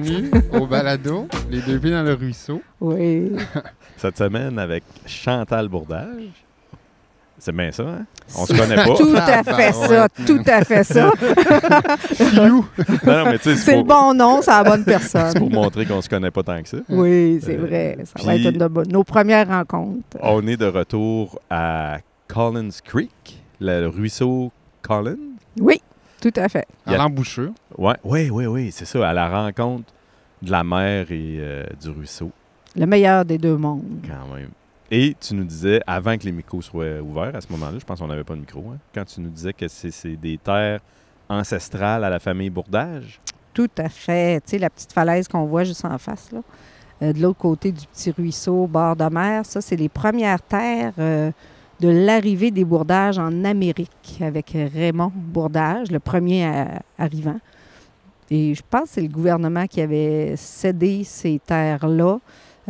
bienvenue au balado, les deux pieds dans le ruisseau. Oui. Cette semaine avec Chantal Bourdage. C'est bien ça, hein? On se connaît pas. Tout à fait ça, tout à fait ça. Non, non, mais tu sais, C'est c'est le bon nom, c'est la bonne c'est personne. pour montrer qu'on se connaît pas tant que ça. Oui, c'est Euh, vrai. Ça va être une de nos premières rencontres. On est de retour à Collins Creek, le ruisseau Collins. Oui, tout à fait. À l'embouchure. Ouais, oui, oui, oui, c'est ça, à la rencontre de la mer et euh, du ruisseau, Le meilleur des deux mondes. quand même. Et tu nous disais, avant que les micros soient ouverts, à ce moment-là, je pense qu'on n'avait pas de micro, hein, quand tu nous disais que c'est c'est des terres ancestrales à la famille Bourdage. Tout à fait. Tu sais, la petite falaise qu'on voit juste en face, là, euh, de l'autre côté du petit ruisseau, bord de mer, ça, c'est les premières terres euh, de l'arrivée des bourdages en Amérique avec Raymond Bourdage, le premier à- arrivant. Et je pense que c'est le gouvernement qui avait cédé ces terres-là.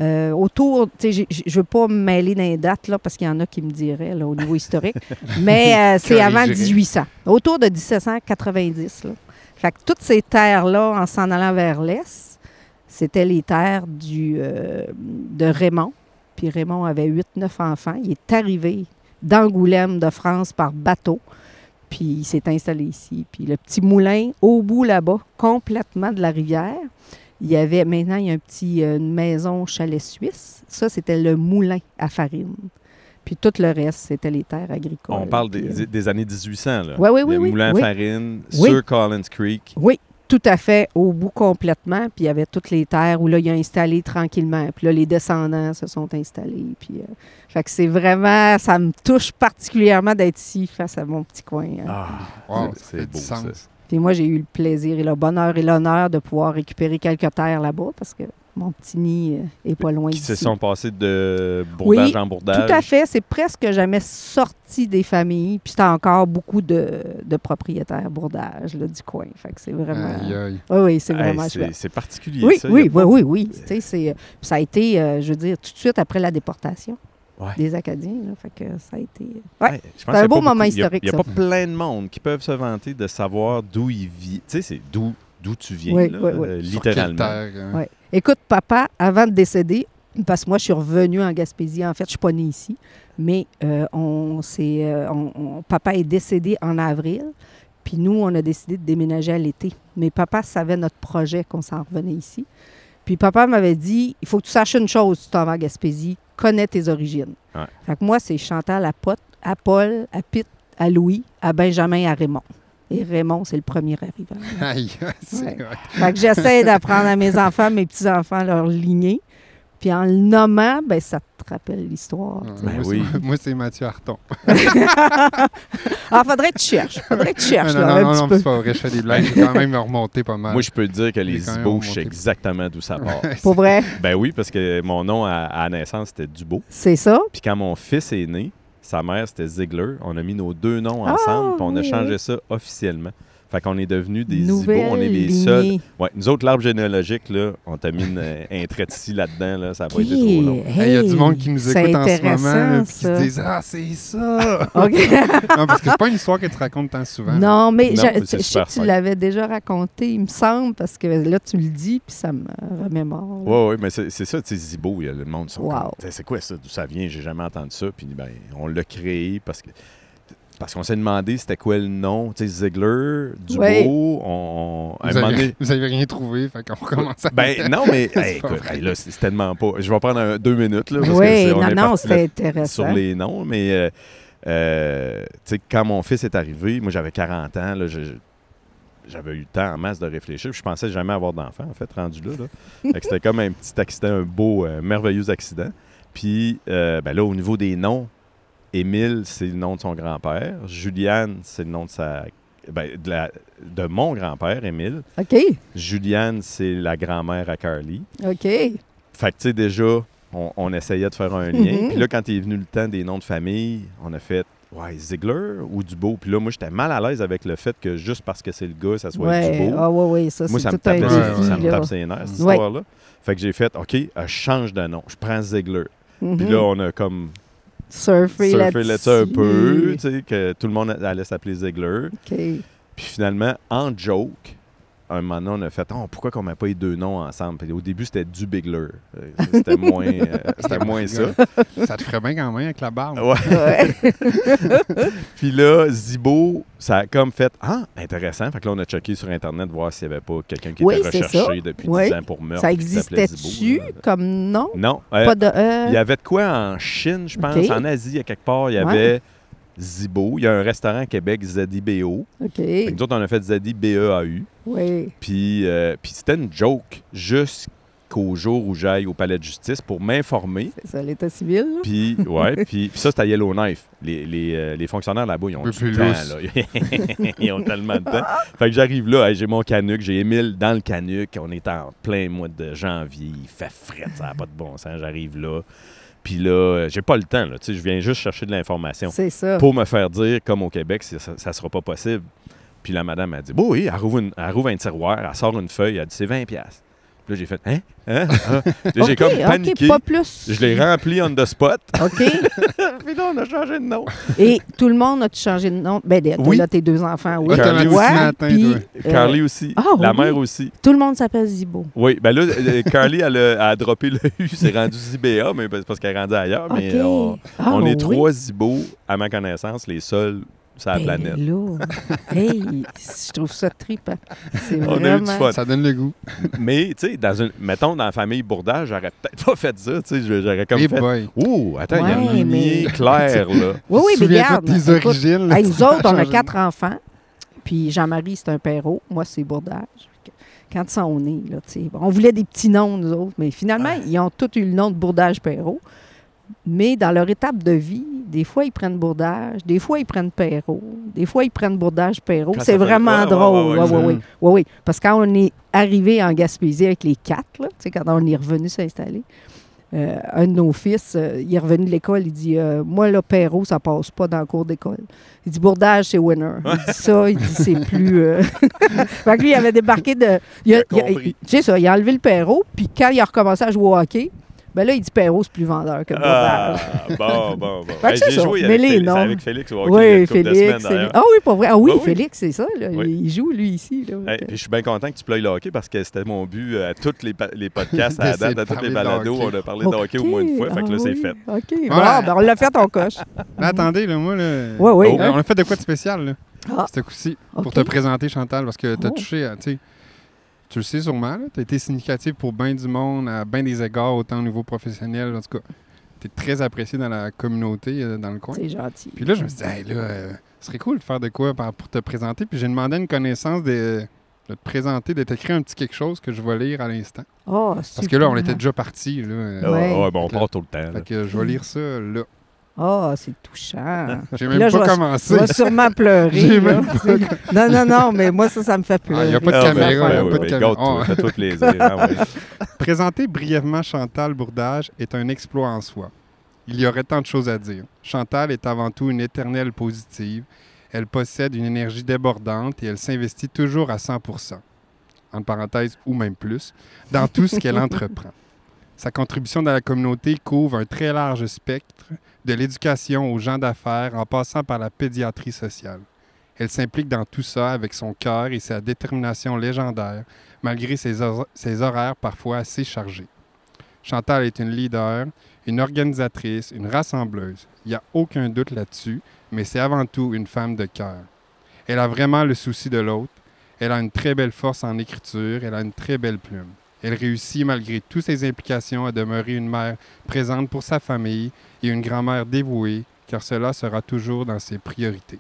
Euh, autour, tu sais, je ne veux pas me mêler dans les dates, là, parce qu'il y en a qui me diraient là, au niveau historique, mais euh, c'est avant Corrigerai. 1800, autour de 1790. Là. Fait que toutes ces terres-là, en s'en allant vers l'est, c'était les terres du, euh, de Raymond. Puis Raymond avait 8-9 enfants. Il est arrivé d'Angoulême, de France, par bateau. Puis il s'est installé ici. Puis le petit moulin, au bout là-bas, complètement de la rivière, il y avait, maintenant, il y a un petit, euh, une maison chalet suisse. Ça, c'était le moulin à farine. Puis tout le reste, c'était les terres agricoles. On parle des, euh, des années 1800, là. Ouais, oui, oui, Le oui, moulin oui. à farine Oui. sur Collins Creek. Oui, tout à fait, au bout complètement. Puis il y avait toutes les terres où là, il a installé tranquillement. Puis là, les descendants se sont installés. Puis, euh, fait que c'est vraiment, ça me touche particulièrement d'être ici face à mon petit coin. hein. Ah, Wow, c'est- beau, ça. sens. Puis moi, j'ai eu le plaisir et le bonheur et l'honneur de pouvoir récupérer quelques terres là-bas parce que mon petit nid euh, est pas loin Qui d'ici. se sont passés de bourdage Oui, en bourdage. Tout à fait. C'est presque jamais sorti des familles. Puis c'était encore beaucoup de, de propriétaires bourdage là, du coin. Fait que c'est vraiment... Aïe, aïe. Oui, oui, c'est vraiment c'est- chouette. c'est particulier, Oui, ça. Y oui, a oui, pas- oui, oui. Tu sais, c'est, euh, puis ça a été, euh, je veux dire, tout de suite après la déportation Ouais. des Acadiens. Là, fait que ça a été... Ouais, Ouais. C'est y un a beau moment beaucoup- il y a- historique, Il n'y a, ça. pas plein de monde qui peuvent se vanter de savoir d'où ils vivent. Tu sais, c'est d'où d'où tu viens, Oui, là, oui, oui. euh, littéralement. terre, hein? Écoute, papa, avant de décéder, parce que moi, je suis revenue en Gaspésie. En fait, je suis pas née ici. Mais euh, on, euh, on- on- papa est décédé en avril. Puis nous, on a décidé de déménager à l'été. Mais papa savait notre projet qu'on s'en revenait ici. Puis papa m'avait dit, il faut que tu saches une chose, tu t'en vas à Gaspésie, connais tes origines. Ouais. Fait que moi, c'est Chantal à Pot, à Paul, à Pitt, à Louis, à Benjamin, à Raymond. Et Raymond, c'est le premier arrivant. Aïe, c'est Ouais. vrai. Fait que j'essaie d'apprendre à mes enfants, mes petits-enfants, leur lignée. Puis en le nommant, ben ça te rappelle l'histoire. Ben moi, oui. c'est- moi, c'est Mathieu Harton. Ah, faudrait que tu cherches. Faudrait que tu cherches, non, là, non, un non, c'est pas vrai, je fais des blagues. J'ai quand même remonté pas mal. Moi, je peux te dire que les Zibos, je sais exactement d'où ça part. Pour vrai, ben oui, parce que mon nom à, à la naissance, c'était Dubo. c'est ça. Puis quand mon fils est né, sa mère, c'était Ziegler. On a mis nos deux noms Ah, ensemble, puis on a oui, changé oui. ça officiellement. Fait qu'on est devenus des Nouvelle Zibos. On est les lignée. seuls. Ouais, nous autres, l'arbre généalogique, là, on t'a mis une- un trait ici là-dedans, là, ça va être trop long. Hey, Il y a du monde qui nous écoute en ce moment, puis qui se disent Ah, c'est ça! OK. non, parce que c'est pas une histoire que tu racontes tant souvent. non, mais Non, je, mais c'est je sais super que tu l'avais déjà raconté, il me semble, parce que là, tu le dis, puis ça me remémore. Oui, oui, mais c'est c'est ça, tu sais, Zibo, il y a le monde. sont Wow. comme, T'sais, C'est quoi ça? D'où ça vient? J'ai jamais entendu ça. Puis ben, on l'a créé parce que. Parce qu'on s'est demandé c'était quoi le nom. Tu sais, Ziegler, Dubo, Ouais. on, on- Vous avez, donné- vous avez rien trouvé, fait qu'on recommence à. Ben non, mais hey, écoute, hey, là, c'est tellement pas. Je vais prendre un- deux minutes. Là, parce que Oui, non, non, c'est intéressant. sur les noms, mais euh, euh, tu sais, quand mon fils est arrivé, moi j'avais 40 ans, là, je- j'avais eu le temps en masse de réfléchir. puis Je pensais jamais avoir d'enfant, en fait, rendu là. là. Fait que c'était comme un petit accident, un beau, euh, merveilleux accident. Puis euh, ben là, au niveau des noms, Émile, c'est le nom de son grand-père. Juliane, c'est le nom de sa. ben, de, la- de mon grand-père, Émile. OK, Juliane, c'est la grand-mère à Carly. OK. Fait que, tu sais, déjà, on, on essayait de faire un lien. Mhm. Puis là, quand est venu le temps des noms de famille, on a fait, ouais, Ziegler ou Dubo. Puis là, moi, j'étais mal à l'aise avec le fait que juste parce que c'est le gars, ça soit Ouais, Dubo. ah ouais, ouais, ça, moi, c'est ça me, tout un Ouais, défi, ouais. ça me tape ses nerfs, cette Ouais. histoire-là. Fait que j'ai fait, OK, euh, je change de nom. Je prends Ziegler. Puis Mhm. là, on a comme surfer, surfé là-dessus. un peu, tu sais, que tout le monde allait s'appeler Ziegler. OK. Puis finalement, en joke, un moment donné, on a fait oh, pourquoi qu'on met pas les deux noms ensemble? Puis au début, c'était du Bigler. Euh, C'était moins, euh, c'était moins ça. Ça te ferait bien quand même avec la barbe. Ouais. Puis là, Zibo, ça a comme fait Ah, intéressant. Fait que là, on a checké sur Internet voir s'il n'y avait pas quelqu'un qui Oui, était recherché ça. depuis Oui. 10 ans pour meurtre. Ça existait-tu comme nom? Non. euh, Pas de E? Il y avait de quoi en Chine, je pense, en Asie, à quelque part. Il y Ouais. avait Zibo. Il y a un restaurant à Québec, ZIBO. OK. Fait que nous autres, on a fait ZIBEAU. Oui. Puis, euh, puis c'était une joke jusqu'au jour où j'aille au palais de justice pour m'informer. C'est ça, l'état civil. là. Puis, ouais, puis, puis ça, c'était à Yellowknife. Les, les, euh, les fonctionnaires là-bas, ils ont peu du plus temps. Là. ils ont tellement de temps. Fait que j'arrive là, hey, j'ai mon canuc, j'ai Émile dans le canuc. On est en plein mois de janvier. Il fait fret, ça n'a pas de bon sens. J'arrive là. Puis là, euh, j'ai pas le temps. Là. Tu sais, Je viens juste chercher de l'information C'est ça. pour me faire dire, comme au Québec, ça ne sera pas possible. Puis la madame a dit, oui, elle rouvre, une- elle rouvre un tiroir, elle sort une feuille, elle dit, c'est 20 pièces. Là, j'ai fait, hein? Hein? Ah. Là, j'ai OK, comme paniqué. pas plus. Je l'ai rempli on the spot. OK. Puis là, on a changé de nom. Et tout le monde a-tu changé de nom? Ben, t'as Oui. là tes deux enfants, oui. Carly aussi matin, puis, euh, Carly aussi. ah, la oui. mère aussi. Tout le monde s'appelle Zibo. Oui, ben là, euh, Carly, elle a, elle a droppé le U, c'est rendu Zibéa, mais c'est parce qu'elle est rendue ailleurs. Mais on, Ah, on est oui. trois Zibos, à ma connaissance, les seuls sur la Ben planète. là, hey, je trouve ça trippant. C'est On a eu vraiment... du fun. Ça donne le goût. Mais, tu sais, dans une, mettons, dans la famille Bourdage, j'aurais peut-être pas fait ça. Tu sais, j'aurais comme fait. boy. Ouh, attends, il y a une lignée mais- claire, là. Oui, oui, mais regarde. de tes écoute, origines. là, hey, nous autres, on a quatre enfants. Puis Jean-Marie, c'est un père Moi, c'est Bourdage. Quand ils sont nés, là, tu sais, on voulait des petits noms, nous autres, mais finalement, ils ont tous eu le nom de Bourdage Perrault. Mais dans leur étape de vie, des fois, ils prennent Bourdage, des fois, ils prennent Perrault, des fois, ils prennent Bourdage Perrault. C'est vraiment ouais, drôle. ouais. Ouais, ouais. Parce que quand on est arrivé en Gaspésie avec les quatre, là, quand on est revenu s'installer, euh, un de nos fils, euh, il est revenu de l'école, il dit euh, Moi, là, Perrault, ça passe pas dans le cours d'école. Il dit Bourdage, c'est winner. Il dit ça, il dit c'est plus. fait que lui, il avait débarqué de. Il a, Il a il a- compris. tu sais ça, il a enlevé le Perrault, puis quand il a recommencé à jouer au hockey, ben là, il dit Perrault, c'est plus vendeur que Ah, Bourdage. bon, bon, bon. Fait que c'est j'ai ça, joué mais avec, les Félix, noms. avec Félix au hockey oui, Félix. semaines. Ah oui, pas vrai. Ah oui, Ah oui. Félix, c'est ça. là. Oui. Il joue, lui, ici. Là. Hey, puis je suis bien content que tu playes le hockey parce que c'était mon but euh, à tous les, les podcasts, à la date, à tous les balados. On a parlé de hockey au moins une fois, fait que là, Ah c'est fait. OK. Voilà. Bon, ben, on l'a fait, on coche. Mais attendez, là, moi, là, Oui, oui. on, on a fait de quoi de spécial, là, Ah, ce coup-ci, pour te présenter, Chantal, parce que tu as Oh. touché à, tu le sais sûrement, tu as été significatif pour bien du monde, à bien des égards, autant au niveau professionnel, en tout cas. Tu es très apprécié dans la communauté, euh, dans le coin. C'est gentil. Puis là, je me suis dit, hey, là, euh, ce serait cool de faire de quoi pour te présenter. Puis j'ai demandé une connaissance de, de te présenter, de t'écrire un petit quelque chose que je vais lire à l'instant. Oh, Parce que là, on était déjà partis. Là, euh, Ah, Ouais. ouais, bon, on part tout le temps. Fait que je vais lire ça là. Oh, c'est touchant. J'ai Là, même je pas commencé. Je vais sûrement pleurer. J'ai là. même pas Non, non, non, mais moi, ça, ça me fait Ah, pleurer. il y a pas de Ah, caméra, ben, il y a ben pas oui, de caméra. gâte-toi, Oh. Fais-toi plaisir. ah ouais. Présenter brièvement Chantal Bourdage est un exploit en soi. Il y aurait tant de choses à dire. Chantal est avant tout une éternelle positive. Elle possède une énergie débordante et elle s'investit toujours à 100 entre parenthèses ou même plus, dans tout ce qu'elle entreprend. Sa contribution dans la communauté couvre un très large spectre, de l'éducation aux gens d'affaires en passant par la pédiatrie sociale. Elle s'implique dans tout ça avec son cœur et sa détermination légendaire, malgré ses, hor- ses horaires parfois assez chargés. Chantal est une leader, une organisatrice, une rassembleuse. Il n'y a aucun doute là-dessus, mais c'est avant tout une femme de cœur. Elle a vraiment le souci de l'autre. Elle a une très belle force en écriture. Elle a une très belle plume. Elle réussit, malgré toutes ses implications, à demeurer une mère présente pour sa famille et une grand-mère dévouée, car cela sera toujours dans ses priorités.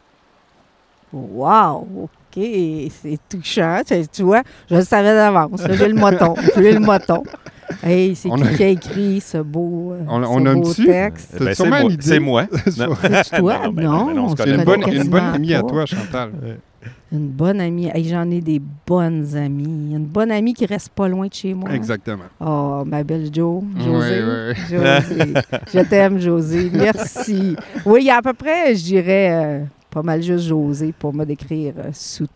Wow, OK, c'est touchant. Tu, vois, je le savais d'avance. là, J'ai le moton. J'ai le moton. Hey, c'est qui a- qui a écrit ce beau, euh, On- ce on beau texte? T'as Ben, c'est moi. C'est moi. Non. Non, ben non, non, C'est une bonne, une bonne amie à toi, Chantal. Une bonne amie. Hey, J'en ai des bonnes amies. Une bonne amie qui reste pas loin de chez moi. Exactement. Oh, ma belle Jo, José. Oui, oui. José. je t'aime, José. Merci. Oui, il y a à peu près, je dirais, euh, pas mal juste José pour me décrire euh, sous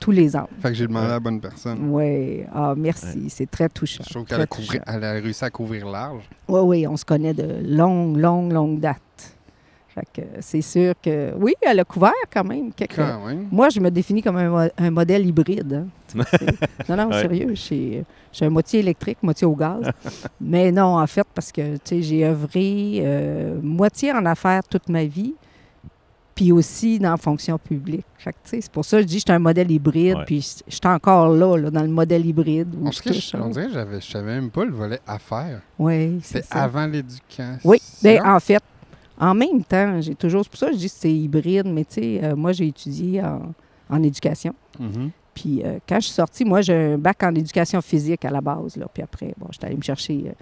tous les angles. Fait que j'ai demandé à la bonne personne. Oui. Ah, merci. C'est très touchant. Je trouve qu'elle a, couvri- a réussi à couvrir large. Oui, oui, on se connaît de longue, longue, longue date. Fait que c'est sûr que, oui, elle a couvert quand même. quelques- Quand même. Moi, je me définis comme un, mo- un modèle hybride. hein. Non, non, Ouais. sérieux. Je suis je suis un moitié électrique, moitié au gaz. Mais non, en fait, parce que tu sais, j'ai œuvré euh, moitié en affaires toute ma vie, puis aussi dans la fonction publique. C'est pour ça que je dis que je suis un modèle hybride, Ouais. puis je suis encore là, là, dans le modèle hybride. Où On, je on dirait que j'avais- je savais même pas le volet affaires. Oui, c'est avant l'éducation. Oui, ben, en fait, en même temps, j'ai toujours. C'est pour ça que je dis que c'est hybride, mais tu sais, euh, moi, j'ai étudié en, en éducation. Mhm. Puis euh, quand je suis sortie, moi, j'ai un bac en éducation physique à la base. Là. Puis après, bon, j'étais allée me chercher euh,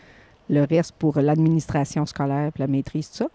le reste pour l'administration scolaire puis la maîtrise, tout ça.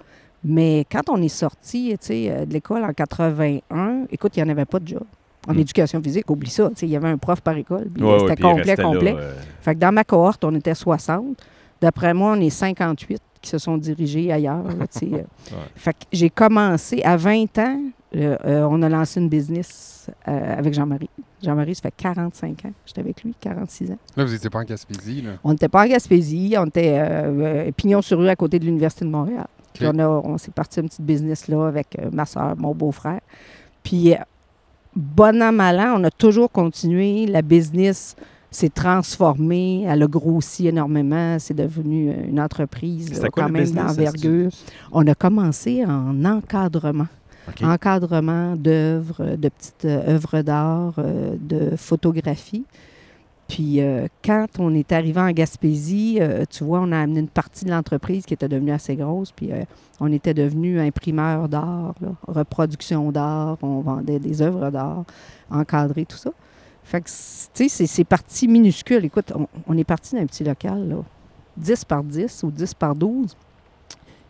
Mais quand on est sorti, tu sais, de l'école en 81, écoute, il n'y en avait pas de job. En Hmm. éducation physique, oublie ça. tu sais, Il y avait un prof par école. puis, Ouais, ouais, C'était complet, là, complet. Fait que dans ma cohorte, on était 60. D'après moi, on est 58 qui se sont dirigés ailleurs. là, euh. Fait que j'ai commencé à 20 ans, euh, euh, on a lancé une business euh, avec Jean-Marie. Jean-Marie, ça fait 45 ans. J'étais avec lui, 46 ans. Là, vous n'étiez pas en Gaspésie, là? On n'était pas en Gaspésie, on était pignon sur rue à côté de l'Université de Montréal. Puis on, a- on s'est parti une petite business là avec ma soeur, mon beau-frère. Puis, bon an, mal an, on a toujours continué. La business s'est transformée, elle a grossi énormément. C'est devenu euh, une entreprise là, C'était quoi quand même d'envergure. On a commencé en encadrement. Encadrement d'œuvres, de petites euh, œuvres d'art, euh, de photographie. Puis euh, quand on est arrivé en Gaspésie, euh, tu vois, on a amené une partie de l'entreprise qui était devenue assez grosse. Puis euh, on était devenu imprimeur d'art, reproduction d'art, on vendait des œuvres d'art, encadré, tout ça. Fait que, tu sais, c'est- parti minuscule. Écoute, on, on est parti d'un petit local, là, 10 par 10 ou 10 par 12.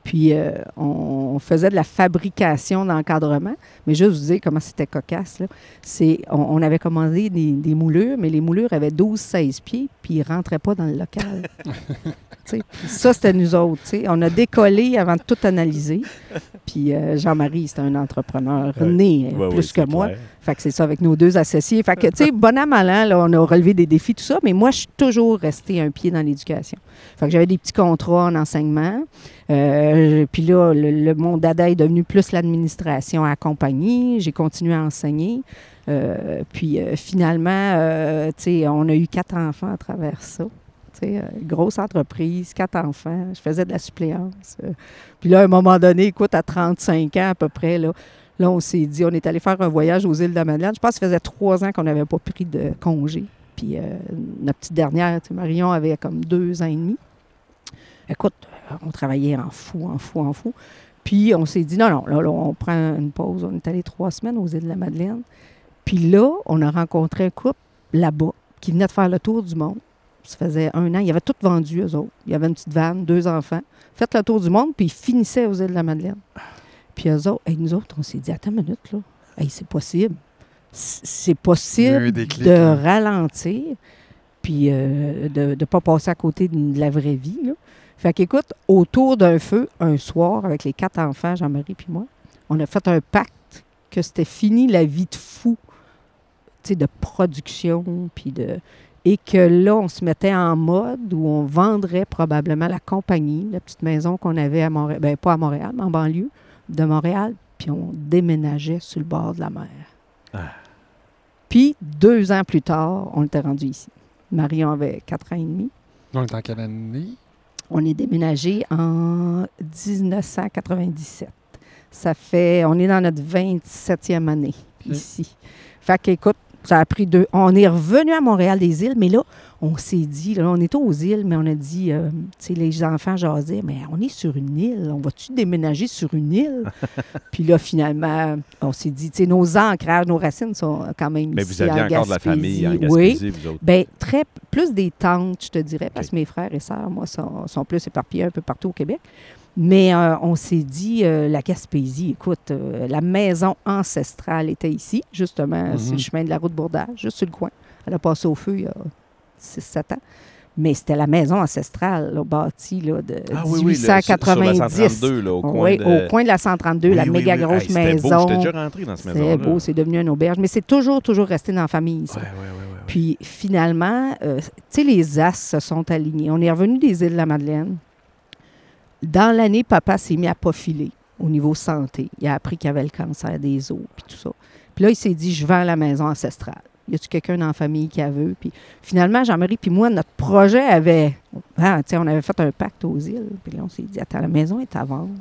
Puis euh, on, faisait de la fabrication d'encadrement. Mais juste vous dire comment c'était cocasse, là. C'est, on, on avait commandé des, des moulures, mais les moulures avaient 12-16 pieds, puis ils ne rentraient pas dans le local. Ça, c'était nous autres. tu sais. On a décollé avant de tout analyser. Puis euh, Jean-Marie, c'est un entrepreneur Ouais. né ouais, plus que moi. clair. Fait que c'est ça avec nos deux associés. Fait que, tu sais, bon an, mal an, là, on a relevé des défis, tout ça, mais moi, je suis toujours restée un pied dans l'éducation. Fait que j'avais des petits contrats en enseignement. Euh, puis là, le, le- mon dada est devenu plus l'administration à la compagnie. J'ai continué à enseigner. Euh, puis euh, finalement, tu sais, on a eu quatre enfants à travers ça. Tu sais, euh, grosse entreprise, quatre enfants. Je faisais de la suppléance. Euh, puis là, à un moment donné, écoute, à 35 ans à peu près, là, Là, on s'est dit, on est allé faire un voyage aux îles de la Madeleine. Je pense que ça faisait trois ans qu'on n'avait pas pris de congé. Puis euh, notre petite dernière, Marion, avait comme deux ans et demi. Écoute, euh, on travaillait en fou, en fou, en fou. Puis on s'est dit, non, non, là, on prend une pause. On est allé trois semaines aux îles de la Madeleine. Puis là, on a rencontré un couple là-bas qui venait de faire le tour du monde. Ça faisait un an. Ils avaient tout vendu, eux autres. Il y avait une petite vanne, deux enfants. Fait le tour du monde, puis ils finissaient aux îles de la Madeleine. Puis eux autres, hey, nous autres, on s'est dit, attends une minute, là. Hey, c'est possible. C'est possible de là. ralentir, puis euh, de ne pas passer à côté de la vraie vie. Là. Fait qu'écoute, autour d'un feu, un soir, avec les quatre enfants, Jean-Marie puis moi, on a fait un pacte que c'était fini la vie de fou, tu sais, de production, puis de... Et que là, on se mettait en mode où on vendrait probablement la compagnie, la petite maison qu'on avait à Montréal, ben pas à Montréal, mais en banlieue de Montréal, puis on déménageait sur le bord de la mer. Ah. Puis, deux ans plus tard, on était rendu ici. Marion avait quatre ans et demi. On est en quelle année? On est déménagé en 1997. Ça fait, on est dans notre 27e année ici. Fait qu'écoute, ça a pris deux. On est revenu à Montréal des îles, mais là, on s'est dit, là, on était aux îles, mais on a dit, euh, tu sais, les enfants jasaient, mais on est sur une île, on va-tu déménager sur une île? Puis là, finalement, on s'est dit, tu sais, nos ancrages, nos racines sont quand même Mais ici, vous aviez en encore de la famille en Gaspésie. Oui, vous autres. Bien, très, plus des tantes, je te dirais, parce que mes frères et sœurs, moi, sont, sont plus éparpillés un peu partout au Québec. Mais euh, on s'est dit, euh, la Gaspésie, écoute, euh, la maison ancestrale était ici, justement, Mhm. sur le chemin de la route Bourdage, juste sur le coin. Elle a passé au feu il y a 6-7 ans. Mais c'était la maison ancestrale, là, bâtie là, de Ah oui, oui, le- sur- sur la 1890. 132, là, au coin oui, de... au coin de la 132, Oui, la méga grosse Hey, beau. maison. J'étais déjà rentré dans cette C'est maison-là. beau, c'est devenu une auberge. Mais c'est toujours, toujours resté dans la famille, ça. Ouais, ouais, ouais, ouais, ouais. Puis finalement, tu sais, les as se sont alignés. On est revenu des îles de la Madeleine. Dans l'année, papa s'est mis à pas filer. au niveau santé. Il a appris qu'il avait le cancer des os, puis tout ça. Puis là, il s'est dit, je vends la maison ancestrale. Y a-tu quelqu'un dans la famille qui a vu? Puis finalement, Jean-Marie puis moi, notre projet avait... Ah, on avait fait un pacte aux îles. Puis là, on s'est dit, attends, la maison est à vendre.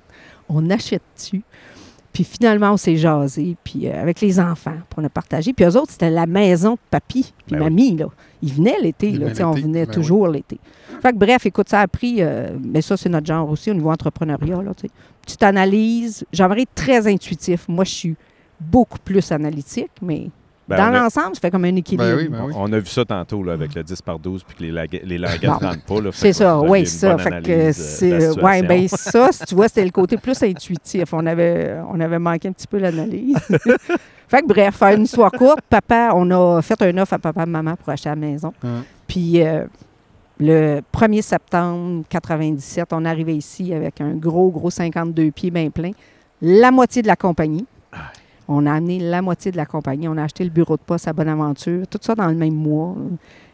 On achète-tu? Puis finalement, on s'est jasé, puis euh, avec les enfants, puis on a partagé. Puis eux autres, c'était la maison de papy, puis Ben oui. mamie, là. Ils venaient l'été, là, venaient tu sais, on venait ben toujours l'été. Fait que bref, écoute, ça a pris, euh, mais ça, c'est notre genre aussi au niveau entrepreneuriat, là, tu sais. Petite analyse, Jean-Marie est très intuitif. Moi, je suis beaucoup plus analytique, mais Ben, dans a- l'ensemble, ça fait comme un équilibre. Ben oui, ben oui. On a vu ça tantôt là, avec le 10 par 12 puis que les, lague- les languettes Bon. ne rentrent pas. C'est ça, vous oui, ça. Fait que euh, c'est. Ouais, ben ça, si tu vois, c'était le côté plus intuitif. On avait, on avait manqué un petit peu l'analyse. fait que bref, faire une histoire courte, papa, on a fait un offre à papa et maman pour acheter la maison. Hein. Puis euh, le 1er septembre 97, on arrivait ici avec un gros, gros 52 pieds bien plein. La moitié de la compagnie. On a amené la moitié de la compagnie. On a acheté le bureau de poste à Bonaventure. Tout ça dans le même mois.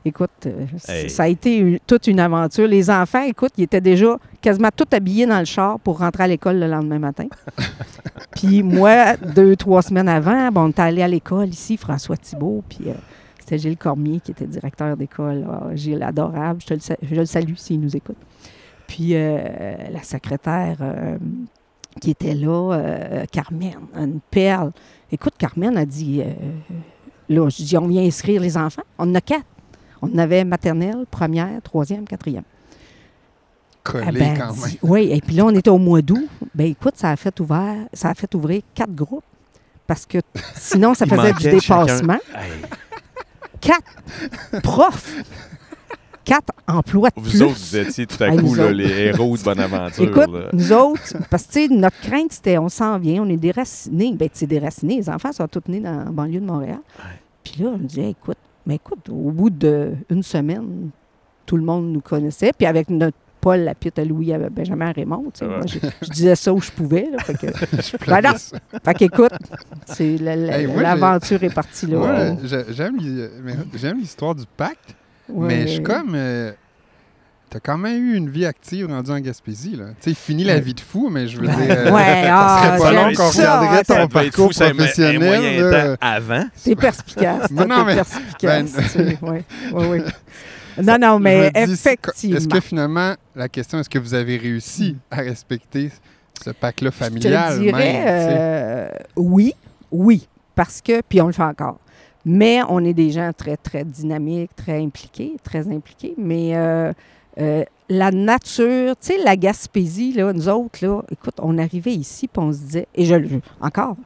Écoute, euh, Hey. ça a été une- toute une aventure. Les enfants, écoute, ils étaient déjà quasiment tous habillés dans le char pour rentrer à l'école le lendemain matin. puis moi, deux, trois semaines avant, bon, on était allé à l'école ici, François Thibault, puis euh, c'était Gilles Cormier qui était directeur d'école. Ah, Gilles, adorable, je, te le, sa- je le salue s'il nous écoute. Puis euh, la secrétaire euh, qui était là, euh, Carmen, une perle. Écoute, Carmen a dit, euh, là, je dis, on vient inscrire les enfants. On en a quatre. On en avait maternelle, première, troisième, quatrième. Collé Ah ben, quand dit- même. Oui, et puis là, on était au mois d'août. Ben écoute, ça a fait ouvert, ça a fait ouvrir quatre groupes. Parce que sinon, ça faisait du dépassement. Hey, Quatre profs. Quatre emplois de vous plus. autres, vous étiez tout à Hey, coup là, les héros de Bonaventure. Écoute, là. nous autres, parce que, notre crainte, c'était on s'en vient, on est déracinés. Ben, tu sais, déracinés, les enfants sont tous nés dans la banlieue de Montréal. Puis là, on me disait, écoute, mais écoute, au bout d'une semaine, tout le monde nous connaissait. Puis avec notre Paul Lapitte à Louis, à Benjamin Raymond, tu sais, Ouais. moi, je, je disais ça où je pouvais. Là, fait que, Je Ben non. fait qu'écoute, la- la- Hey, l'aventure est partie là. Moi, j'aime l'histoire du pacte, Ouais. mais je suis comme. euh, T'as quand même eu une vie active rendue en Gaspésie, là. Tu sais, fini la vie de fou, mais je veux Ouais, dire. euh, ouais, ah, serait pas long qu'on ça, regarderait ça ton Ça parcours fou, ça, mais- un professionnel. temps avant. C'est perspicace. Non, non, mais- perspicace. ben- ouais, ouais. Non, non, mais Je dis, effectivement. Est-ce que finalement, la question, est-ce que vous avez réussi à respecter ce pacte-là Je familial te dirais, même, euh, oui, oui, parce que, puis on le fait encore. Mais on est des gens très, très dynamiques, très impliqués, très impliqués. Mais euh, euh, la nature, tu sais, la Gaspésie, là, nous autres, là, écoute, on arrivait ici, puis on se disait, et je encore,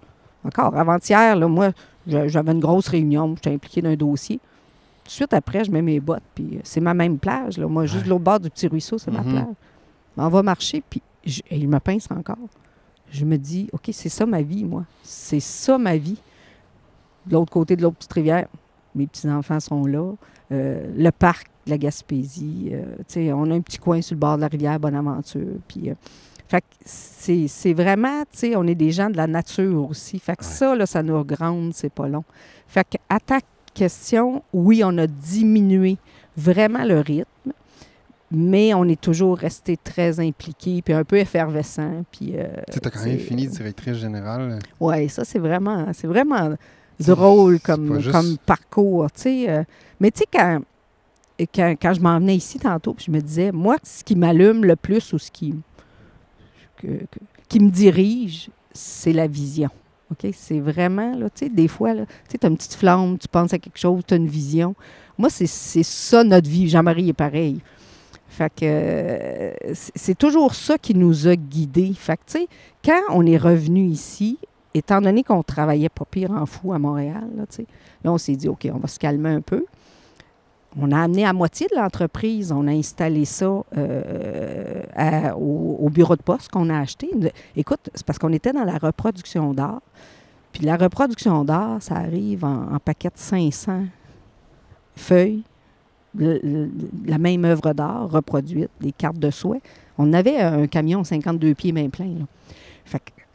encore, avant-hier, là, moi, j'avais une grosse réunion, j'étais impliqué dans un dossier. Tout de suite après, je mets mes bottes, puis euh, c'est ma même plage, là. Moi, juste Ouais. l'autre bord du petit ruisseau, c'est ma Mhm. plage. On va marcher, puis il me pince encore je me dis, OK, c'est ça ma vie, moi. C'est ça ma vie. De l'autre côté de l'autre petite rivière, mes petits-enfants sont là. Euh, le parc de la Gaspésie, euh, on a un petit coin sur le bord de la rivière Bonaventure. Puis, euh, fait que c'est vraiment, tu sais, on est des gens de la nature aussi. Fait que Ouais. ça, là, ça nous regrande, c'est pas long. Fait que, à ta question, oui, on a diminué vraiment le rythme mais on est toujours resté très impliqué, puis un peu effervescent. Puis, euh, Tu t'as quand même fini directrice générale. Oui, ça, c'est vraiment, c'est vraiment drôle comme, juste- comme parcours, tu sais. euh, mais tu sais, quand, quand, quand je m'en venais ici tantôt, puis je me disais, moi, ce qui m'allume le plus ou ce qui, que- que- qui me dirige, c'est la vision. OK? C'est vraiment, là, tu sais, des fois, là, tu t'as une petite flamme, tu penses à quelque chose, tu as une vision. Moi, c'est ça notre vie. Jean-Marie est pareil. Fait que euh, c'est c'est toujours ça qui nous a guidés. Fait que, tu sais, quand on est revenu ici, étant donné qu'on travaillait pas pire en fou à Montréal, là, on s'est dit, OK, on va se calmer un peu. On a amené à moitié de l'entreprise, on a installé ça euh, au, au bureau de poste qu'on a acheté. Écoute, c'est parce qu'on était dans la reproduction d'art. Puis la reproduction d'art, ça arrive en, en paquet de 500 feuilles, le- le- la même œuvre d'art reproduite, des cartes de souhait. On avait un camion 52 pieds main plein.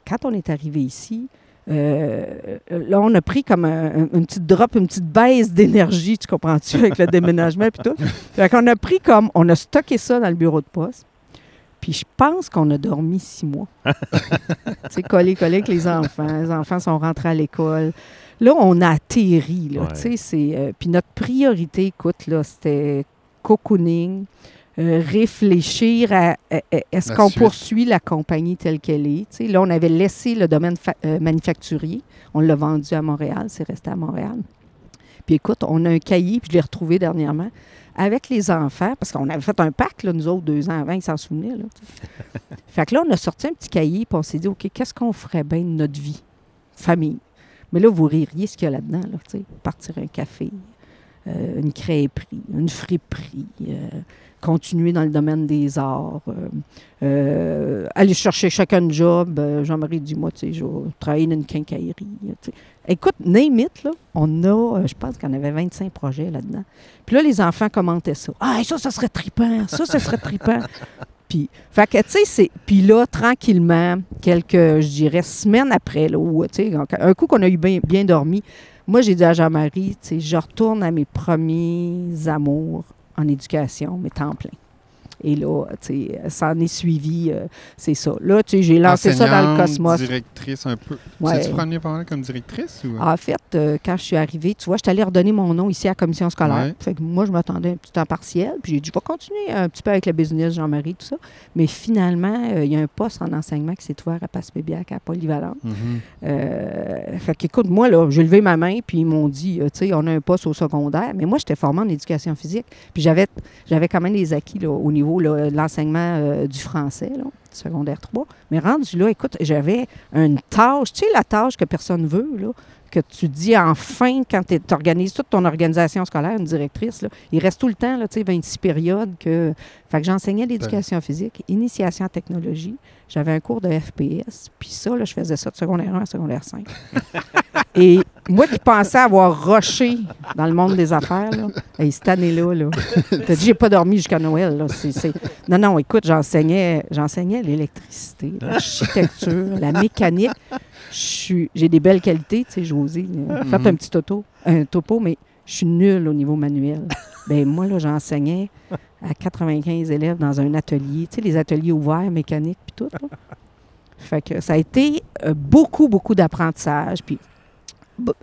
Quand on est arrivé ici, euh, là, on a pris comme un- un- une petite drop, une petite baisse d'énergie, tu comprends-tu, avec le déménagement et tout. Fait qu'on a pris comme, on a stocké ça dans le bureau de poste. Puis je pense qu'on a dormi six mois. tu sais, collé, collé avec les enfants. Les enfants sont rentrés à l'école. Là, on a atterri. Là, Ouais. tu sais, c'est, euh, puis notre priorité, écoute, là, c'était cocooning, euh, réfléchir à, à- à- est-ce qu'on poursuit la compagnie telle qu'elle est. Là, on avait laissé le domaine fa- euh, manufacturier. On l'a vendu à Montréal. C'est resté à Montréal. Puis écoute, on a un cahier, puis je l'ai retrouvé dernièrement, avec les enfants, parce qu'on avait fait un pacte, là, nous autres, deux ans avant, ils s'en souvenaient. Là, fait que là, on a sorti un petit cahier, puis on s'est dit, OK, qu'est-ce qu'on ferait bien de notre vie? Famille. Mais là, vous ririez ce qu'il y a là-dedans, là. Partir un café, euh, une crêperie, une friperie, euh, continuer dans le domaine des arts, euh, euh, aller chercher chacun un job. Euh, Jean-Marie dit, moi, tu sais, je vais travailler dans une quincaillerie. Écoute, name it, là, on a, je pense qu'on avait 25 projets là-dedans. Puis là, les enfants commentaient ça. Ah, ça, ça serait trippant. Ça, ça serait trippant. Puis, fait que, tu sais, c'est. Puis là, tranquillement, quelques, je dirais, semaines après, là, où, tu sais, un coup qu'on a eu bien, bien dormi, moi, j'ai dit à Jean-Marie, tu sais, je retourne à mes premiers amours en éducation, mais temps. Et là, tu sais, ça en est suivi, euh, c'est ça. Là, tu sais, j'ai lancé ça dans le cosmos. directrice un peu. Ouais. Premier par là comme directrice ou... En fait, euh, quand je suis arrivée, tu vois, je suis allée redonner mon nom ici à la commission scolaire. Ouais. Fait que moi, je m'attendais un petit temps partiel. Puis j'ai dit, je vais continuer un petit peu avec le business, Jean-Marie, tout ça. Mais finalement, euh, il y a un poste en enseignement qui s'est ouvert à Passepébiac, à Polyvalente. Mhm. Euh, fait qu'écoute, moi, là, j'ai levé ma main, puis ils m'ont dit, euh, tu sais, on a un poste au secondaire. Mais moi, j'étais formée en éducation physique. Puis j'avais, j'avais quand même des acquis là, au niveau l'enseignement euh, du français, secondaire 3. Mais rendu là, écoute, j'avais une tâche, tu sais, la tâche que personne veut, là, que tu dis enfin quand tu organises toute ton organisation scolaire, une directrice, là, il reste tout le temps, là, tu sais, 26 périodes que. Fait que j'enseignais l'éducation physique, initiation en technologie. J'avais un cours de FPS, puis ça, là, je faisais ça de secondaire 1 à secondaire 5. Et moi qui pensais avoir rushé dans le monde des affaires, là, hey, cette année-là, là, t'as dit, j'ai pas dormi jusqu'à Noël. Là, Non, non, écoute, j'enseignais, j'enseignais l'électricité, l'architecture, la mécanique. J'ai des belles qualités, tu sais, José. euh, Faites un petit topo, un topo, mais je suis nulle au niveau manuel. ben moi, là, j'enseignais à 95 élèves dans un atelier, tu sais, les ateliers ouverts, mécaniques, puis tout. là. Fait que ça a été euh, beaucoup, beaucoup d'apprentissage. Puis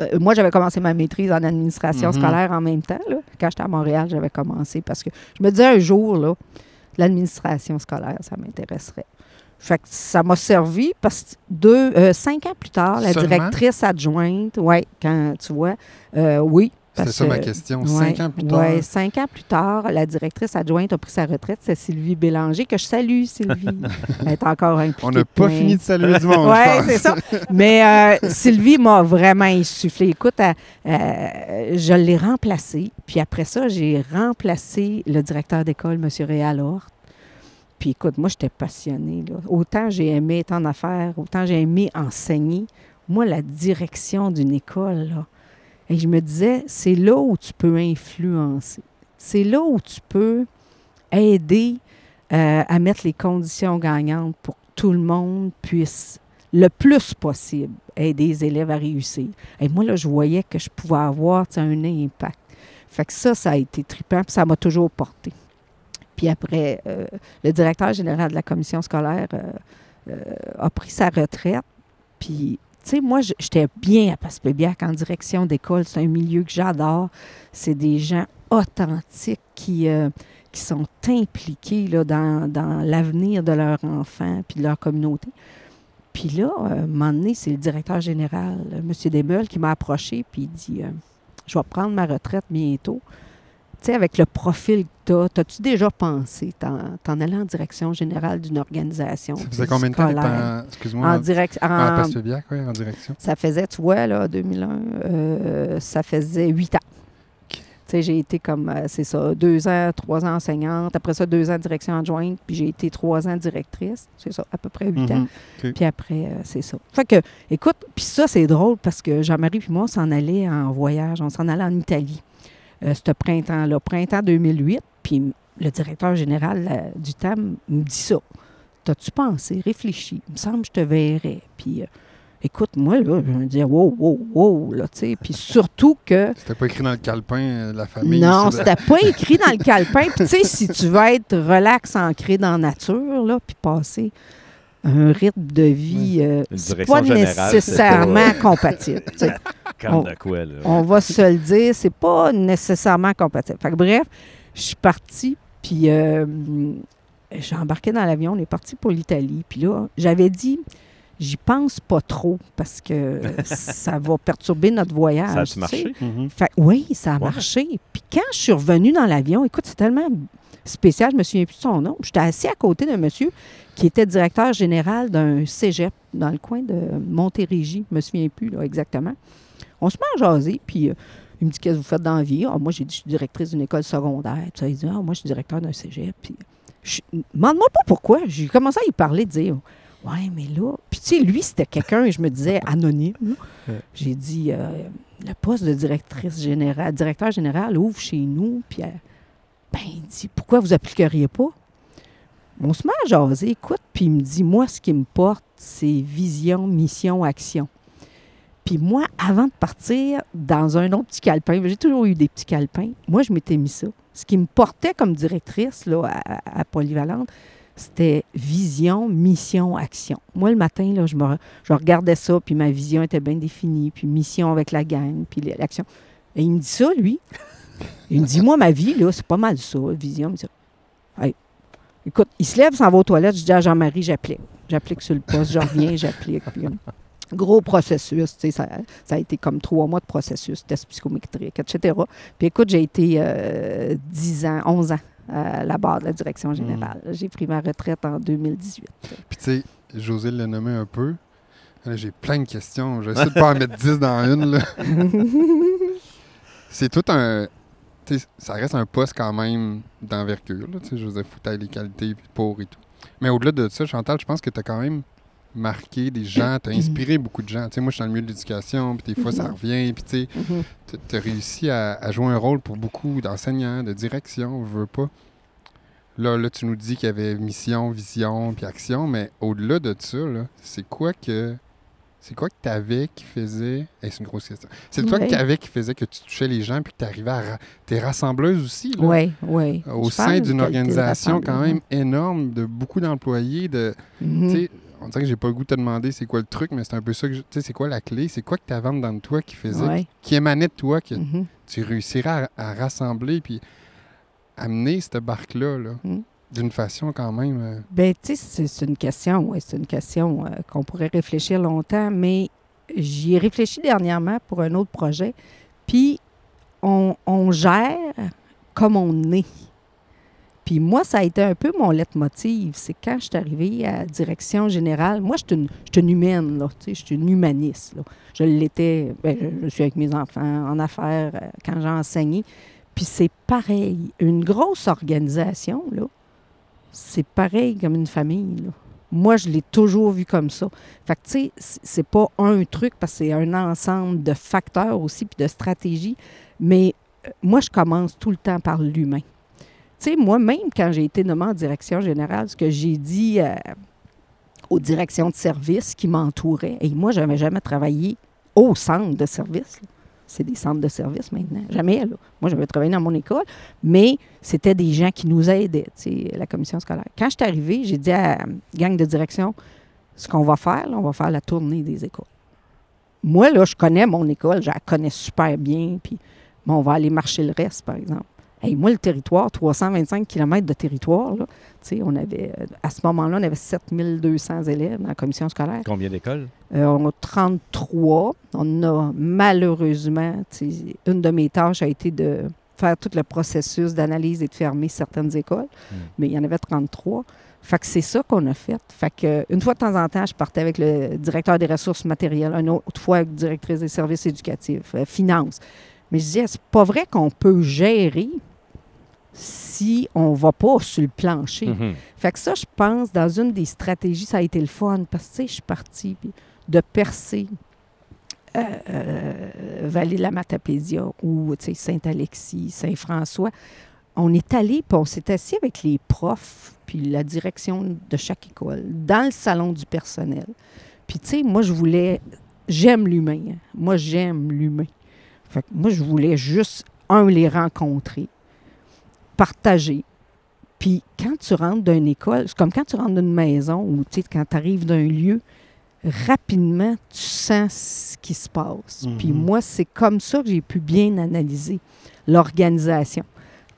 euh, moi, j'avais commencé ma maîtrise en administration Mhm. scolaire en même temps. là. Quand j'étais à Montréal, j'avais commencé parce que je me disais un jour, là, l'administration scolaire, ça m'intéresserait. Fait que ça m'a servi parce que deux, euh, cinq ans plus tard, la Seulement? directrice adjointe, oui, quand tu vois, euh, oui. Parce ça ma que- question. Ouais, Cinq ans plus tard? ouais, cinq ans plus tard, la directrice adjointe a pris sa retraite. C'est Sylvie Bélanger, que je salue, Sylvie. Elle est encore impliquée. On n'a pas plein. fini de saluer du monde. Oui, c'est ça. Mais euh, Sylvie m'a vraiment insufflé. Écoute, elle- euh, je l'ai remplacée. Puis après ça, j'ai remplacé le directeur d'école, M. Réal Hort. Puis écoute, moi, j'étais passionnée. Autant j'ai aimé être en affaires, autant j'ai aimé enseigner. Moi, la direction d'une école, et je me disais, c'est là où tu peux influencer. C'est là où tu peux aider euh, à mettre les conditions gagnantes pour que tout le monde puisse le plus possible aider les élèves à réussir. Et moi, là, je voyais que je pouvais avoir un impact. Fait que ça, ça a été trippant, puis ça m'a toujours porté. Puis après, euh, le directeur général de la commission scolaire euh, euh, a pris sa retraite. Puis, tu sais, moi, j'étais bien à Passepébiac en direction d'école. C'est un milieu que j'adore. C'est des gens authentiques qui, qui sont impliqués là, dans, dans l'avenir de leur enfant puis de leur communauté. Puis là, euh, un moment donné, c'est le directeur général, M. Desmeules, qui m'a approché puis il dit Je vais prendre ma retraite bientôt. Sais, avec le profil que tu as, as-tu déjà pensé t'en, aller en direction générale d'une organisation? Ça faisait combien de temps en... Excuse-moi. En direct, en en- oui, en direction. ça faisait, tu vois, là, 2001, euh, ça faisait huit ans. J'ai été comme, euh, c'est ça, deux ans, trois ans enseignante, après ça, deux ans direction adjointe, puis j'ai été trois ans directrice, c'est ça, à peu près huit ans. Mhm. Puis après, euh, c'est ça. Fait que, écoute, puis ça, c'est drôle parce que Jean-Marie puis moi, on s'en allait en voyage, on s'en allait en Italie, euh, ce printemps-là, printemps 2008, puis le directeur général euh, du TAM me dit ça. T'as-tu pensé, réfléchi? Il me semble que je te verrais. Puis, euh, Écoute, moi, là, je me disais, wow, wow, wow, là, tu sais. Puis surtout que. C'était pas écrit dans le calepin, la famille. Non, c'était pas écrit dans le calepin. Puis, tu sais, si tu veux être relax, ancré dans la nature, là, puis passer un rythme de vie, euh, pas générale, nécessairement compatible. Comme on- de quoi, là? On va se le dire, c'est pas nécessairement compatible. Fait que bref, je suis partie, puis euh, j'ai embarqué dans l'avion, on est parti pour l'Italie. Puis là, j'avais dit, j'y pense pas trop parce que ça va perturber notre voyage. Ça sais. marché? Fait- oui, ça a Ouais. marché. Puis quand je suis revenue dans l'avion, écoute, c'est tellement spécial, je me souviens plus de son nom. J'étais assis à côté d'un monsieur qui était directeur général d'un cégep dans le coin de Montérégie. Je me souviens plus là, exactement. On se met à jaser, puis euh, il me dit Qu'est-ce que vous faites dans la vie? Ah, Moi, j'ai dit Je suis directrice d'une école secondaire. Puis ça, il dit Ah, moi, je suis directeur d'un cégep. Puis, je- demande-moi pas pourquoi. J'ai commencé à y parler, de dire Ouais, mais là. Puis, tu sais, lui, c'était quelqu'un, je me disais, anonyme. J'ai dit euh, Le poste de directrice générale, directeur général ouvre chez nous. Puis, euh, ben, dit Pourquoi vous appliqueriez pas? On se met à jaser, écoute. Puis, il me dit Moi, ce qui me porte, c'est vision, mission, action. Puis moi, avant de partir dans un autre petit calepin, j'ai toujours eu des petits calepins, moi, je m'étais mis ça. Ce qui me portait comme directrice là, à, à Polyvalente, c'était vision, mission, action. Moi, le matin, là, je, me, je regardais ça, puis ma vision était bien définie, puis mission avec la gang, puis l'action. Et il me dit ça, lui. Il me dit, moi, ma vie, là, c'est pas mal ça, vision. mission. Hey. Écoute, il se lève, s'en va aux toilettes, je dis à Jean-Marie, j'applique. J'applique sur le poste, je reviens, j'applique. Puis, euh, gros processus, tu sais, ça, ça a été comme trois mois de processus, test psychométrique, etc. Puis écoute, j'ai été euh, 10 ans, 11 ans à la barre de la direction générale. J'ai pris ma retraite en 2018. Puis tu sais, José l'a nommé un peu. J'ai plein de questions. J'essaie de pas en mettre 10 dans une. là. C'est tout un. Ça reste un poste quand même d'envergure. là, tu sais, Je veux dire, faut les qualités pour et tout. Mais au-delà de ça, Chantal, je pense que tu as quand même marqué des gens, tu as inspiré beaucoup de gens. Tu sais, moi, je suis dans le milieu de l'éducation, puis des fois, ça revient. Puis tu as réussi à, à jouer un rôle pour beaucoup d'enseignants, de direction, je veux pas. Là, là, tu nous dis qu'il y avait mission, vision, puis action, mais au-delà de ça, c'est quoi que c'est quoi que tu avais qui faisait. Hey, c'est une grosse question. C'est toi Ouais. que tu avais qui faisait que tu touchais les gens puis que tu arrivais à. ra- T'es rassembleuse aussi, là. Oui, oui. Au sein d'une organisation quand même énorme, de beaucoup d'employés, de. Mhm. On dirait que j'ai pas le goût de te demander c'est quoi le truc, mais c'est un peu ça que je- Tu sais, c'est quoi la clé? C'est quoi que tu avais de toi qui faisait. Ouais. qui émanait de toi, que Mhm. tu réussirais à, à rassembler puis amener cette barque-là là, Mm. D'une façon quand même. euh, Ben, tu sais, c'est- une question, oui, c'est une question euh, qu'on pourrait réfléchir longtemps, mais j'y ai réfléchi dernièrement pour un autre projet. Puis, on, on gère comme on est. Puis moi, ça a été un peu mon leitmotiv. C'est quand je suis arrivée à direction générale. Moi, je suis une, une humaine, là. Tu sais, je suis une humaniste, là. Je l'étais. ben, je, je suis avec mes enfants en affaires euh, quand j'ai enseigné. Puis c'est pareil. Une grosse organisation, là, c'est pareil comme une famille. Moi, je l'ai toujours vu comme ça. Fait que, tu sais, c'est pas un truc parce que c'est un ensemble de facteurs aussi puis de stratégies. Mais euh, moi, je commence tout le temps par l'humain. Tu sais, moi-même, quand j'ai été nommée en direction générale, ce que j'ai dit euh, aux directions de services qui m'entouraient, et moi, je n'avais jamais travaillé au centre de service. C'est des centres de services maintenant. Jamais, là. Moi, j'avais travaillé dans mon école, mais c'était des gens qui nous aidaient, la commission scolaire. Quand je suis arrivée, j'ai dit à la gang de direction, ce qu'on va faire, on va faire la tournée des écoles. Moi, là, je connais mon école, je la connais super bien, puis bon, on va aller marcher le reste, par exemple. Hey, moi, le territoire, 325 km de territoire, là, on avait, euh, à ce moment-là, on avait 7200 élèves dans la commission scolaire. Combien d'écoles? Euh, on a 33. On a malheureusement, une de mes tâches a été de faire tout le processus d'analyse et de fermer certaines écoles, Mm. mais il y en avait 33. Fait que c'est ça qu'on a fait. Fait que une fois de temps en temps, je partais avec le directeur des ressources matérielles, une autre fois avec directrice des services éducatifs, euh, finances. Mais je disais, c'est pas vrai qu'on peut gérer si on va pas sur le plancher. Mhm. Fait que ça, je pense, dans une des stratégies, ça a été le fun. Parce que, tu sais, je suis partie de percer euh, euh, Vallée de la Matapédia ou, tu sais, Saint-Alexis, Saint-François. On est allé, puis on s'est assis avec les profs, puis la direction de chaque école, dans le salon du personnel. Puis Puis, tu sais, moi, je voulais. J'aime l'humain. hein. Moi, j'aime l'humain. Fait que moi, je voulais juste, un, les rencontrer, partager. Puis, quand tu rentres d'une école, c'est comme quand tu rentres d'une maison ou, tu sais, quand tu arrives d'un lieu, rapidement, tu sens ce qui se passe. Mhm. Puis, moi, c'est comme ça que j'ai pu bien analyser l'organisation.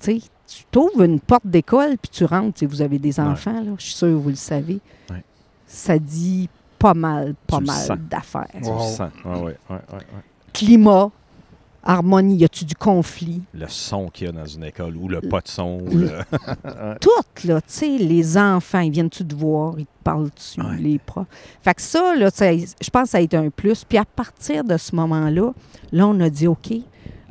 Tu sais, tu t'ouvres une porte d'école, puis tu rentres, tu sais, vous avez des Ouais. enfants, là, je suis sûre, vous le savez. Ouais. Ça dit pas mal, pas Tu mal d'affaires. Tu Wow. le sens. Ouais, ouais, ouais, ouais, ouais. Climat, harmonie, y a-tu du conflit? Le son qu'il y a dans une école ou le pas de son. ou le- Tout, là, tu sais, les enfants, ils viennent-tu te voir, ils te parlent dessus, Ouais. les profs? Fait que ça, là, je pense que ça a été un plus. Puis à partir de ce moment-là, là, on a dit, OK,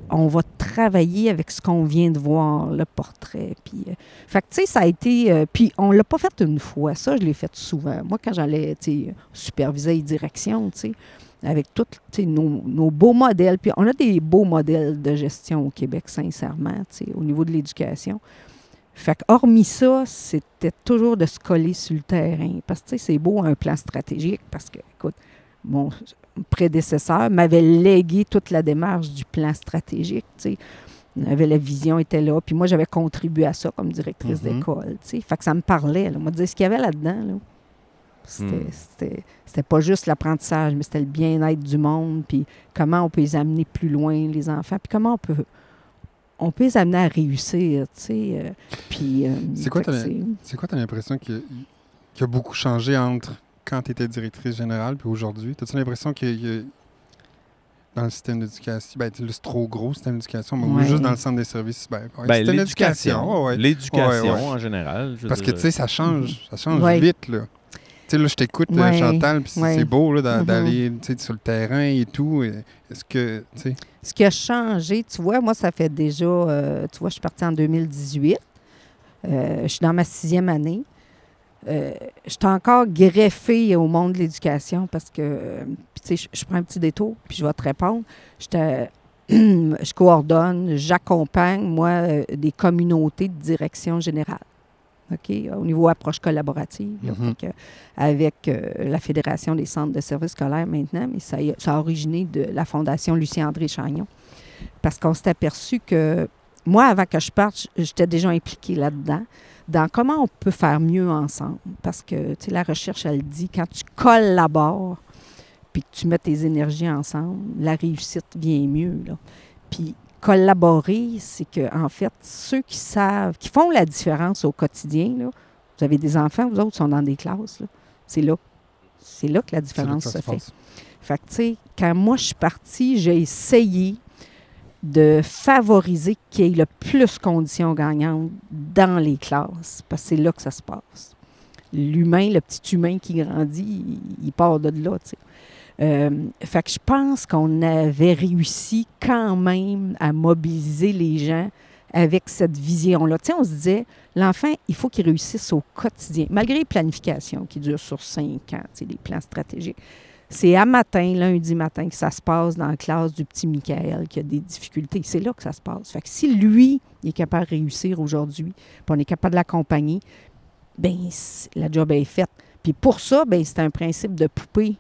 on va travailler avec ce qu'on vient de voir, le portrait. Puis, euh, fait que, tu sais, ça a été... euh, puis on l'a pas fait une fois, ça, je l'ai fait souvent. Moi, quand j'allais, tu sais, superviser les directions, tu sais, avec tous nos, nos beaux modèles. Puis on a des beaux modèles de gestion au Québec, sincèrement, au niveau de l'éducation. Fait que, hormis ça, c'était toujours de se coller sur le terrain. Parce que, c'est beau un plan stratégique parce que, écoute, mon prédécesseur m'avait légué toute la démarche du plan stratégique, tu sais. On avait la vision était là, puis moi, j'avais contribué à ça comme directrice Mhm. d'école. Fait que ça me parlait, là. Moi, dire ce qu'il y avait là-dedans, là. C'était, Hmm. c'était, c'était pas juste l'apprentissage, mais c'était le bien-être du monde, puis comment on peut les amener plus loin, les enfants, puis comment on peut, on peut les amener à réussir, tu sais. euh, puis, euh, C'est quoi quoi, tu as l'impression qu'il y a- beaucoup changé entre quand tu étais directrice générale puis aujourd'hui? As-tu l'impression que dans le système d'éducation, ben, c'est trop gros, le système d'éducation, mais Ouais. juste dans le centre des services, ben, ouais, Ben, l'éducation. ouais, ouais. L'éducation Ouais, ouais. en général. Parce que, tu sais, ça change, ça change Ouais. vite, là. Là, je t'écoute, euh, Ouais, Chantal, puis c'est ouais. c'est beau, Mhm. d'aller, sur le terrain et tout. Est-ce que, tu sais... Ce qui a changé, tu vois, moi, ça fait déjà, euh, tu vois, je suis partie en 2018. Euh, je suis dans ma sixième année. Euh, je suis encore greffée au monde de l'éducation parce que, tu sais, je, je prends un petit détour, puis je vais te répondre. J'étais- je coordonne, j'accompagne, moi, des communautés de direction générale. OK? Au niveau approche collaborative, là. Mhm. Que, avec euh, la Fédération des centres de services scolaires maintenant, mais ça, a- ça a originé de la Fondation Lucien-André Chagnon. Parce qu'on s'est aperçu que moi, avant que je parte, j'étais déjà impliquée là-dedans, dans comment on peut faire mieux ensemble. Parce que, tu sais, la recherche, elle dit, quand tu collabores, puis que tu mets tes énergies ensemble, la réussite vient mieux, là. Puis collaborer, c'est que, en fait, ceux qui savent, qui font la différence au quotidien, là, vous avez des enfants, vous autres sont dans des classes, c'est là. C'est là que la différence se fait. Fait que, tu sais, quand moi je suis partie, j'ai essayé de favoriser qu'il y ait le plus conditions gagnantes dans les classes, parce que c'est là que ça se passe. L'humain, le petit humain qui grandit, il, il part de là, tu sais. Euh, fait que je pense qu'on avait réussi quand même à mobiliser les gens avec cette vision-là. Tu on se disait, l'enfant, il faut qu'il réussisse au quotidien, malgré les planifications qui durent sur cinq ans, tu sais, les plans stratégiques. C'est à matin, lundi matin, que ça se passe dans la classe du petit Michael qui a des difficultés. C'est là que ça se passe. Fait que si lui, est capable de réussir aujourd'hui, puis on est capable de l'accompagner, c- la job est faite. Puis pour ça, ben c'est un principe de poupée.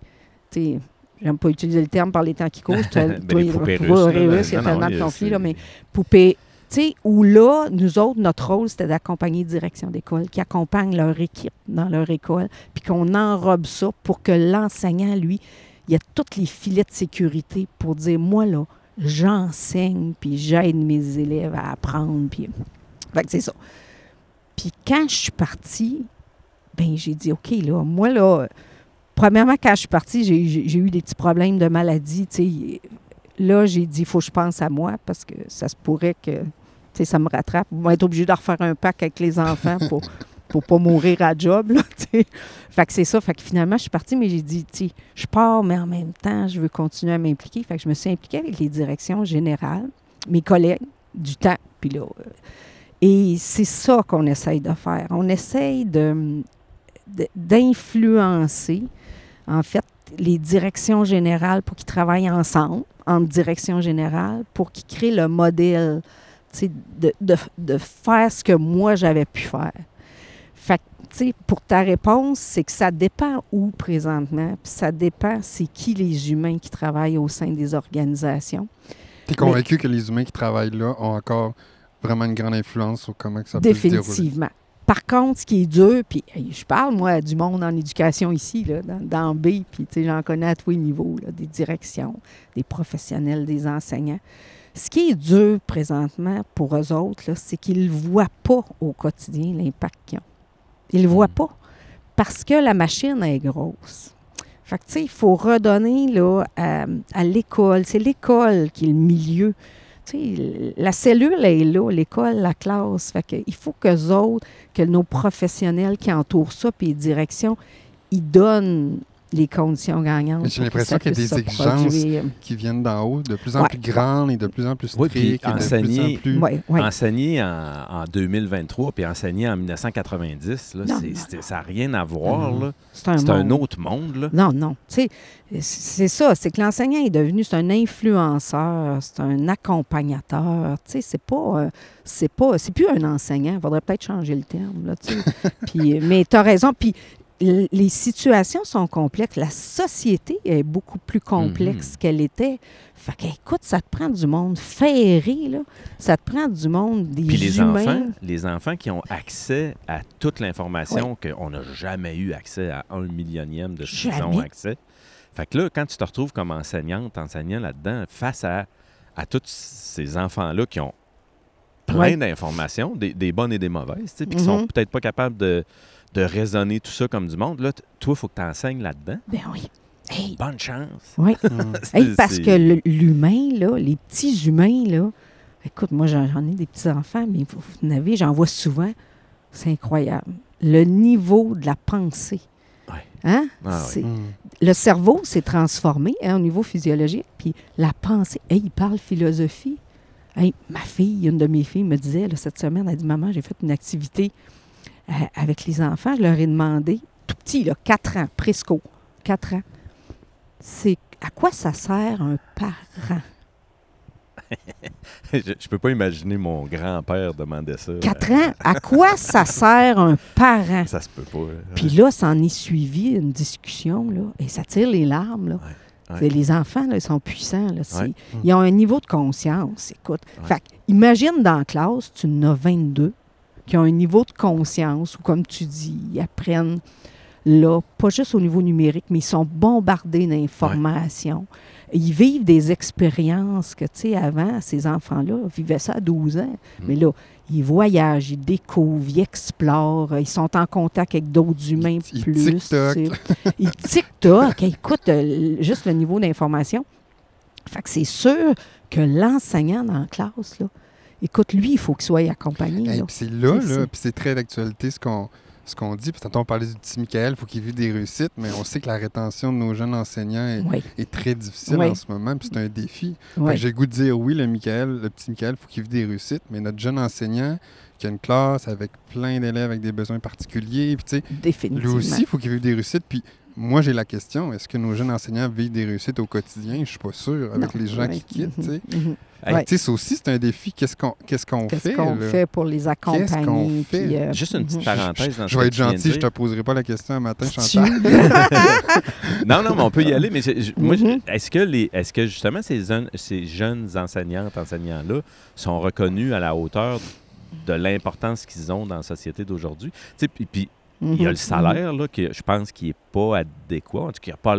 Tu j'aime pas utiliser le terme par les temps qui courent. Ben, poupées poupées russes, russes, il y a tellement de conflits, là, mais poupée, tu sais, où là, nous autres, notre rôle, c'était d'accompagner direction d'école, qui accompagne leur équipe dans leur école, puis qu'on enrobe ça pour que l'enseignant, lui, il y a tous les filets de sécurité pour dire, moi, là, j'enseigne, puis j'aide mes élèves à apprendre, puis... Fait que c'est ça. Puis quand je suis partie, ben j'ai dit, OK, là, moi, là, premièrement, quand je suis partie, j'ai- eu des petits problèmes de maladie. Là, j'ai dit, il faut que je pense à moi parce que ça se pourrait que, ça me rattrape. On va être obligé de refaire un pack avec les enfants pour pour pas mourir à job, là. Fait que c'est ça. Fait que finalement, je suis partie, mais j'ai dit, je pars, mais en même temps, je veux continuer à m'impliquer. Fait que je me suis impliquée avec les directions générales, mes collègues du temps. Puis là, euh, et c'est ça qu'on essaye de faire. On essaye de- d'influencer, en fait, les directions générales pour qu'ils travaillent ensemble, en direction générale, pour qu'ils créent le modèle, tu sais, de, de, de faire ce que moi, j'avais pu faire. Fait que, tu sais, pour ta réponse, c'est que ça dépend où présentement, puis ça dépend c'est qui les humains qui travaillent au sein des organisations. Tu es convaincu que les humains qui travaillent là ont encore vraiment une grande influence sur comment que ça peut se dérouler? Définitivement. Par contre, ce qui est dur, puis je parle, moi, du monde en éducation ici, là, dans, dans B, puis tu sais, j'en connais à tous les niveaux, là, des directions, des professionnels, des enseignants. Ce qui est dur présentement pour eux autres, c'est qu'ils ne voient pas au quotidien l'impact qu'ils ont. Ils ne voient pas parce que la machine est grosse. Fait que, tu sais, il faut redonner là, à, à l'école. C'est l'école qui est le milieu. La cellule est là, l'école, la classe. Fait il faut que autres, que nos professionnels qui entourent ça, puis les directions, ils donnent les conditions gagnantes. J'ai l'impression qu'il y a des exigences produire. qui viennent d'en haut, de plus en Ouais. plus grandes et de plus en plus Oui, strictes. et de enseigner- plus en plus... Ouais, ouais. Enseigner en, en 2023 puis enseigner en 1990, là, Non, ça n'a rien à voir. C'est un, autre monde. Là. Non, non. Tu sais, c'est ça. C'est que l'enseignant est devenu, c'est un influenceur, c'est un accompagnateur. Tu sais, c'est pas, euh, c'est pas, c'est plus un enseignant. Il faudrait peut-être changer le terme, là, tu sais. Puis, mais tu as raison. Puis, les situations sont complexes. La société est beaucoup plus complexe Mhm. qu'elle était. Fait que, écoute, ça te prend du monde ferré, là. Ça te prend du monde, des Puis les humains. enfants, les enfants qui ont accès à toute l'information qu'on n'a jamais eu accès à un millionième de ce qu'ils ont accès. Fait que là, quand tu te retrouves comme enseignante, enseignant là-dedans, face à, à tous ces enfants-là qui ont plein d'informations, des, des bonnes et des mauvaises, puis qui sont Mhm. peut-être pas capables de, de raisonner tout ça comme du monde, là, toi, il faut que tu enseignes là-dedans. Ben oui. Hey, Bonne chance. oui. Mm. Hey, parce que l'humain, là, les petits humains, là, écoute, moi, j'en ai des petits-enfants, mais vous, vous en avez, j'en vois souvent. C'est incroyable. Le niveau de la pensée. Ouais. Hein? Ah oui. Mm. Le cerveau s'est transformé hein, au niveau physiologique, puis la pensée. Hey, il parle philosophie. Hey, ma fille, une de mes filles, me disait là, cette semaine, elle dit Maman, j'ai fait une activité euh, avec les enfants. Je leur ai demandé, tout petit, là, 4 ans, presco, 4 ans, c'est à quoi ça sert un parent? je, je peux pas imaginer mon grand-père demander ça. 4 ans, à quoi ça sert un parent? Ça se peut pas. là. Puis là, s'en est suivi une discussion, là, et ça tire les larmes. Là. ouais. Les enfants, là, ils sont puissants. Là. Ils ont un niveau de conscience. Écoute, Ouais. fait que, imagine dans la classe, tu en as 22 qui ont un niveau de conscience où, comme tu dis, ils apprennent là, pas juste au niveau numérique, mais ils sont bombardés d'informations. Ils vivent des expériences que, tu sais, avant, ces enfants-là vivaient ça à 12 ans. Mm. Mais là, ils voyagent, ils découvrent, ils explorent, ils sont en contact avec d'autres humains ils plus. TikTok. tu sais. Ils TikTok. Écoute, euh, juste le niveau d'information. Fait que c'est sûr que l'enseignant dans la classe, là, écoute, lui, il faut qu'il soit accompagné. Hey, c'est là, puis c'est très d'actualité ce qu'on ce qu'on dit. Puis tantôt, on parlait du petit Michael, il faut qu'il vive des réussites, mais on sait que la rétention de nos jeunes enseignants est, Oui, est très difficile Oui. en ce moment, puis c'est un défi. Oui. J'ai goût de dire oui, le Michael, le petit Michael, il faut qu'il vive des réussites, mais notre jeune enseignant qui a une classe avec plein d'élèves avec des besoins particuliers, puis tu sais, lui aussi, il faut qu'il vive des réussites. Puis moi, j'ai la question, est-ce que nos jeunes enseignants vivent des réussites au quotidien? Je suis pas sûr, avec Non, les gens oui. qui quittent, tu sais. Mhm, mhm. Hey, Ouais. Tu sais, ça aussi, c'est un défi. Qu'est-ce qu'on qu'est-ce qu'on Qu'est-ce fait? qu'on fait pour les accompagner? fait? puis, euh, Juste une petite mhm. parenthèse dans Je vais être gentil, je dire. te poserai pas la question un matin, Chantal. Non, non, mais on peut y aller. Mais je- moi, je- est-ce que, les, est-ce que justement ces, jeunes- ces jeunes enseignantes, enseignants-là sont reconnus à la hauteur de l'importance qu'ils ont dans la société d'aujourd'hui? Tu sais, Il y a Mhm, le salaire, là, que je pense qui n'est pas adéquat. En tout cas, il y a pas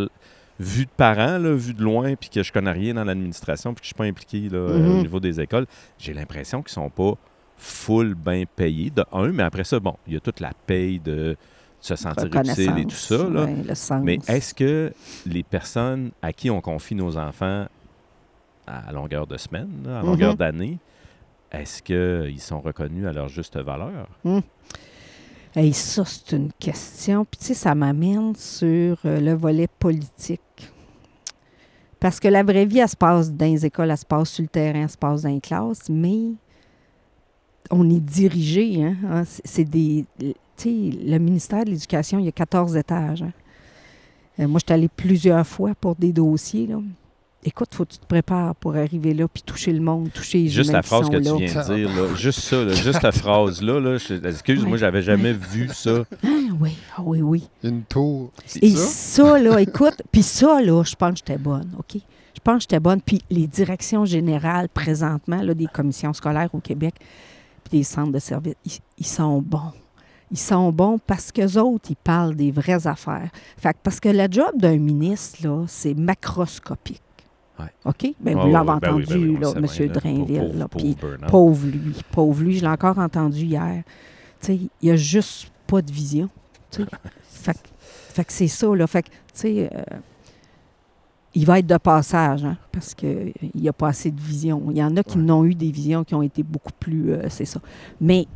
vu de parents, là, vu de loin, puis que je connais rien dans l'administration, puis que je ne suis pas impliqué là, euh, Mhm. au niveau des écoles, j'ai l'impression qu'ils ne sont pas full bien payés, de un, mais après ça, bon, il y a toute la paye de se sentir utile et tout ça, là. ouais, le sens. Mais est-ce que les personnes à qui on confie nos enfants à longueur de semaine, là, à longueur Mhm. d'année, est-ce qu'ils sont reconnus à leur juste valeur? Hey, ça, c'est une question. Puis, tu sais, ça m'amène sur euh, le volet politique. Parce que la vraie vie, elle se passe dans les écoles, elle se passe sur le terrain, elle se passe dans les classes, mais on est dirigé. Hein? Ah, c'est- C'est des. Tu sais, le ministère de l'Éducation, il y a 14 étages. hein. Euh, moi, je suis allée plusieurs fois pour des dossiers. Là. Écoute, faut que tu te prépares pour arriver là, puis toucher le monde, toucher les Juste la phrase que là. tu viens de dire, là, juste ça, là, juste la phrase-là, là, je- excuse, Ouais. moi, j'avais jamais vu ça. Ah oui, ah oui, oui. Une tour. Et ça? ça, là, écoute, puis ça, là, je pense que j'étais bonne, OK? Je pense que j'étais bonne. Puis les directions générales, présentement, là, des commissions scolaires au Québec, puis des centres de services, ils, ils sont bons. Ils sont bons parce qu'eux autres, ils parlent des vraies affaires. Fait que parce que le job d'un ministre, là, c'est macroscopique. Ouais. OK? Ben, vous l'avez ben oui, entendu, ben oui, là, M. Drainville. Pauvre- là, pauvre pauvre lui, pauvre lui. Je l'ai encore entendu hier. Tu sais, il n'y a juste pas de vision. fait, que- fait que c'est ça, là. Fait que, tu sais, euh, il va être de passage, hein, parce qu'il n'y a pas assez de vision. Il y en a qui Ouais. n'ont eu des visions qui ont été beaucoup plus. euh, c'est ça. Mais,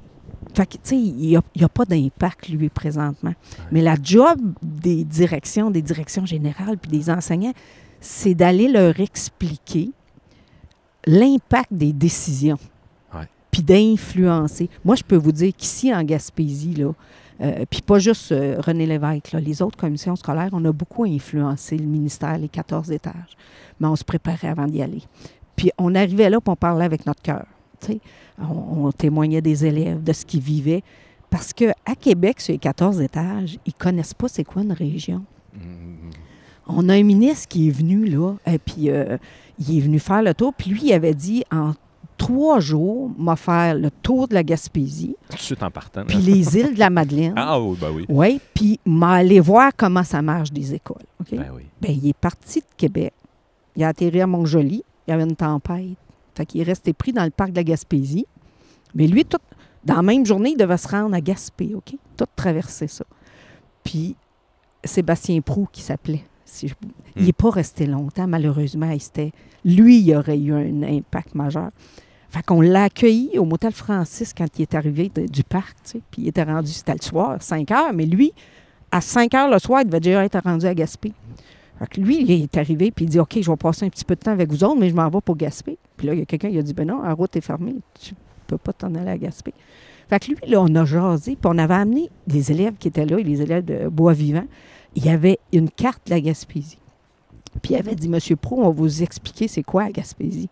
fait que, tu sais, il n'y a pas d'impact, lui, présentement. Mais la job des directions, des directions générales, puis des enseignants, c'est d'aller leur expliquer l'impact des décisions, Ouais. puis d'influencer. Moi, je peux vous dire qu'ici, en Gaspésie, là, euh, puis pas juste euh, René Lévesque, là, les autres commissions scolaires, on a beaucoup influencé le ministère, les 14 étages. Mais on se préparait avant d'y aller. Puis on arrivait là, puis on parlait avec notre cœur. On, on témoignait des élèves, de ce qu'ils vivaient. Parce qu'à Québec, sur les 14 étages, ils connaissent pas c'est quoi une région. Mm, On a un ministre qui est venu là, et puis euh, il est venu faire le tour, puis lui, il avait dit en trois jours, m'a faire le tour de la Gaspésie, Tout de suite en partant. puis les îles de la Madeleine. Ah oui, ben oui. Oui, puis m'a allé voir comment ça marche des écoles. OK? Ben oui. Ben, il est parti de Québec. Il a atterri à Montjoli. Il y avait une tempête. Fait qu'il est resté pris dans le parc de la Gaspésie. Mais lui, tout, dans la même journée, il devait se rendre à Gaspé, OK? Tout traverser ça. Puis Sébastien Prou, qui s'appelait. Si je- Il Hmm. n'est pas resté longtemps, malheureusement. Il s'était- Lui, il aurait eu un impact majeur. Fait qu'on l'a accueilli au Motel Francis quand il est arrivé de- du parc, tu sais. Puis il était rendu, c'était le soir, 5 heures. Mais lui, à 5 heures le soir, il devait déjà être rendu à Gaspé. Fait que lui, il est arrivé, puis il dit OK, je vais passer un petit peu de temps avec vous autres, mais je m'en vais pour Gaspé. Puis là, il y a quelqu'un qui a dit Ben non, la route est fermée, tu peux pas t'en aller à Gaspé. Fait que lui, là, on a jasé, puis on avait amené des élèves qui étaient là, les élèves de Bois-Vivant. Il y avait une carte de la Gaspésie. Puis il avait dit Monsieur Pro, on va vous expliquer c'est quoi la Gaspésie.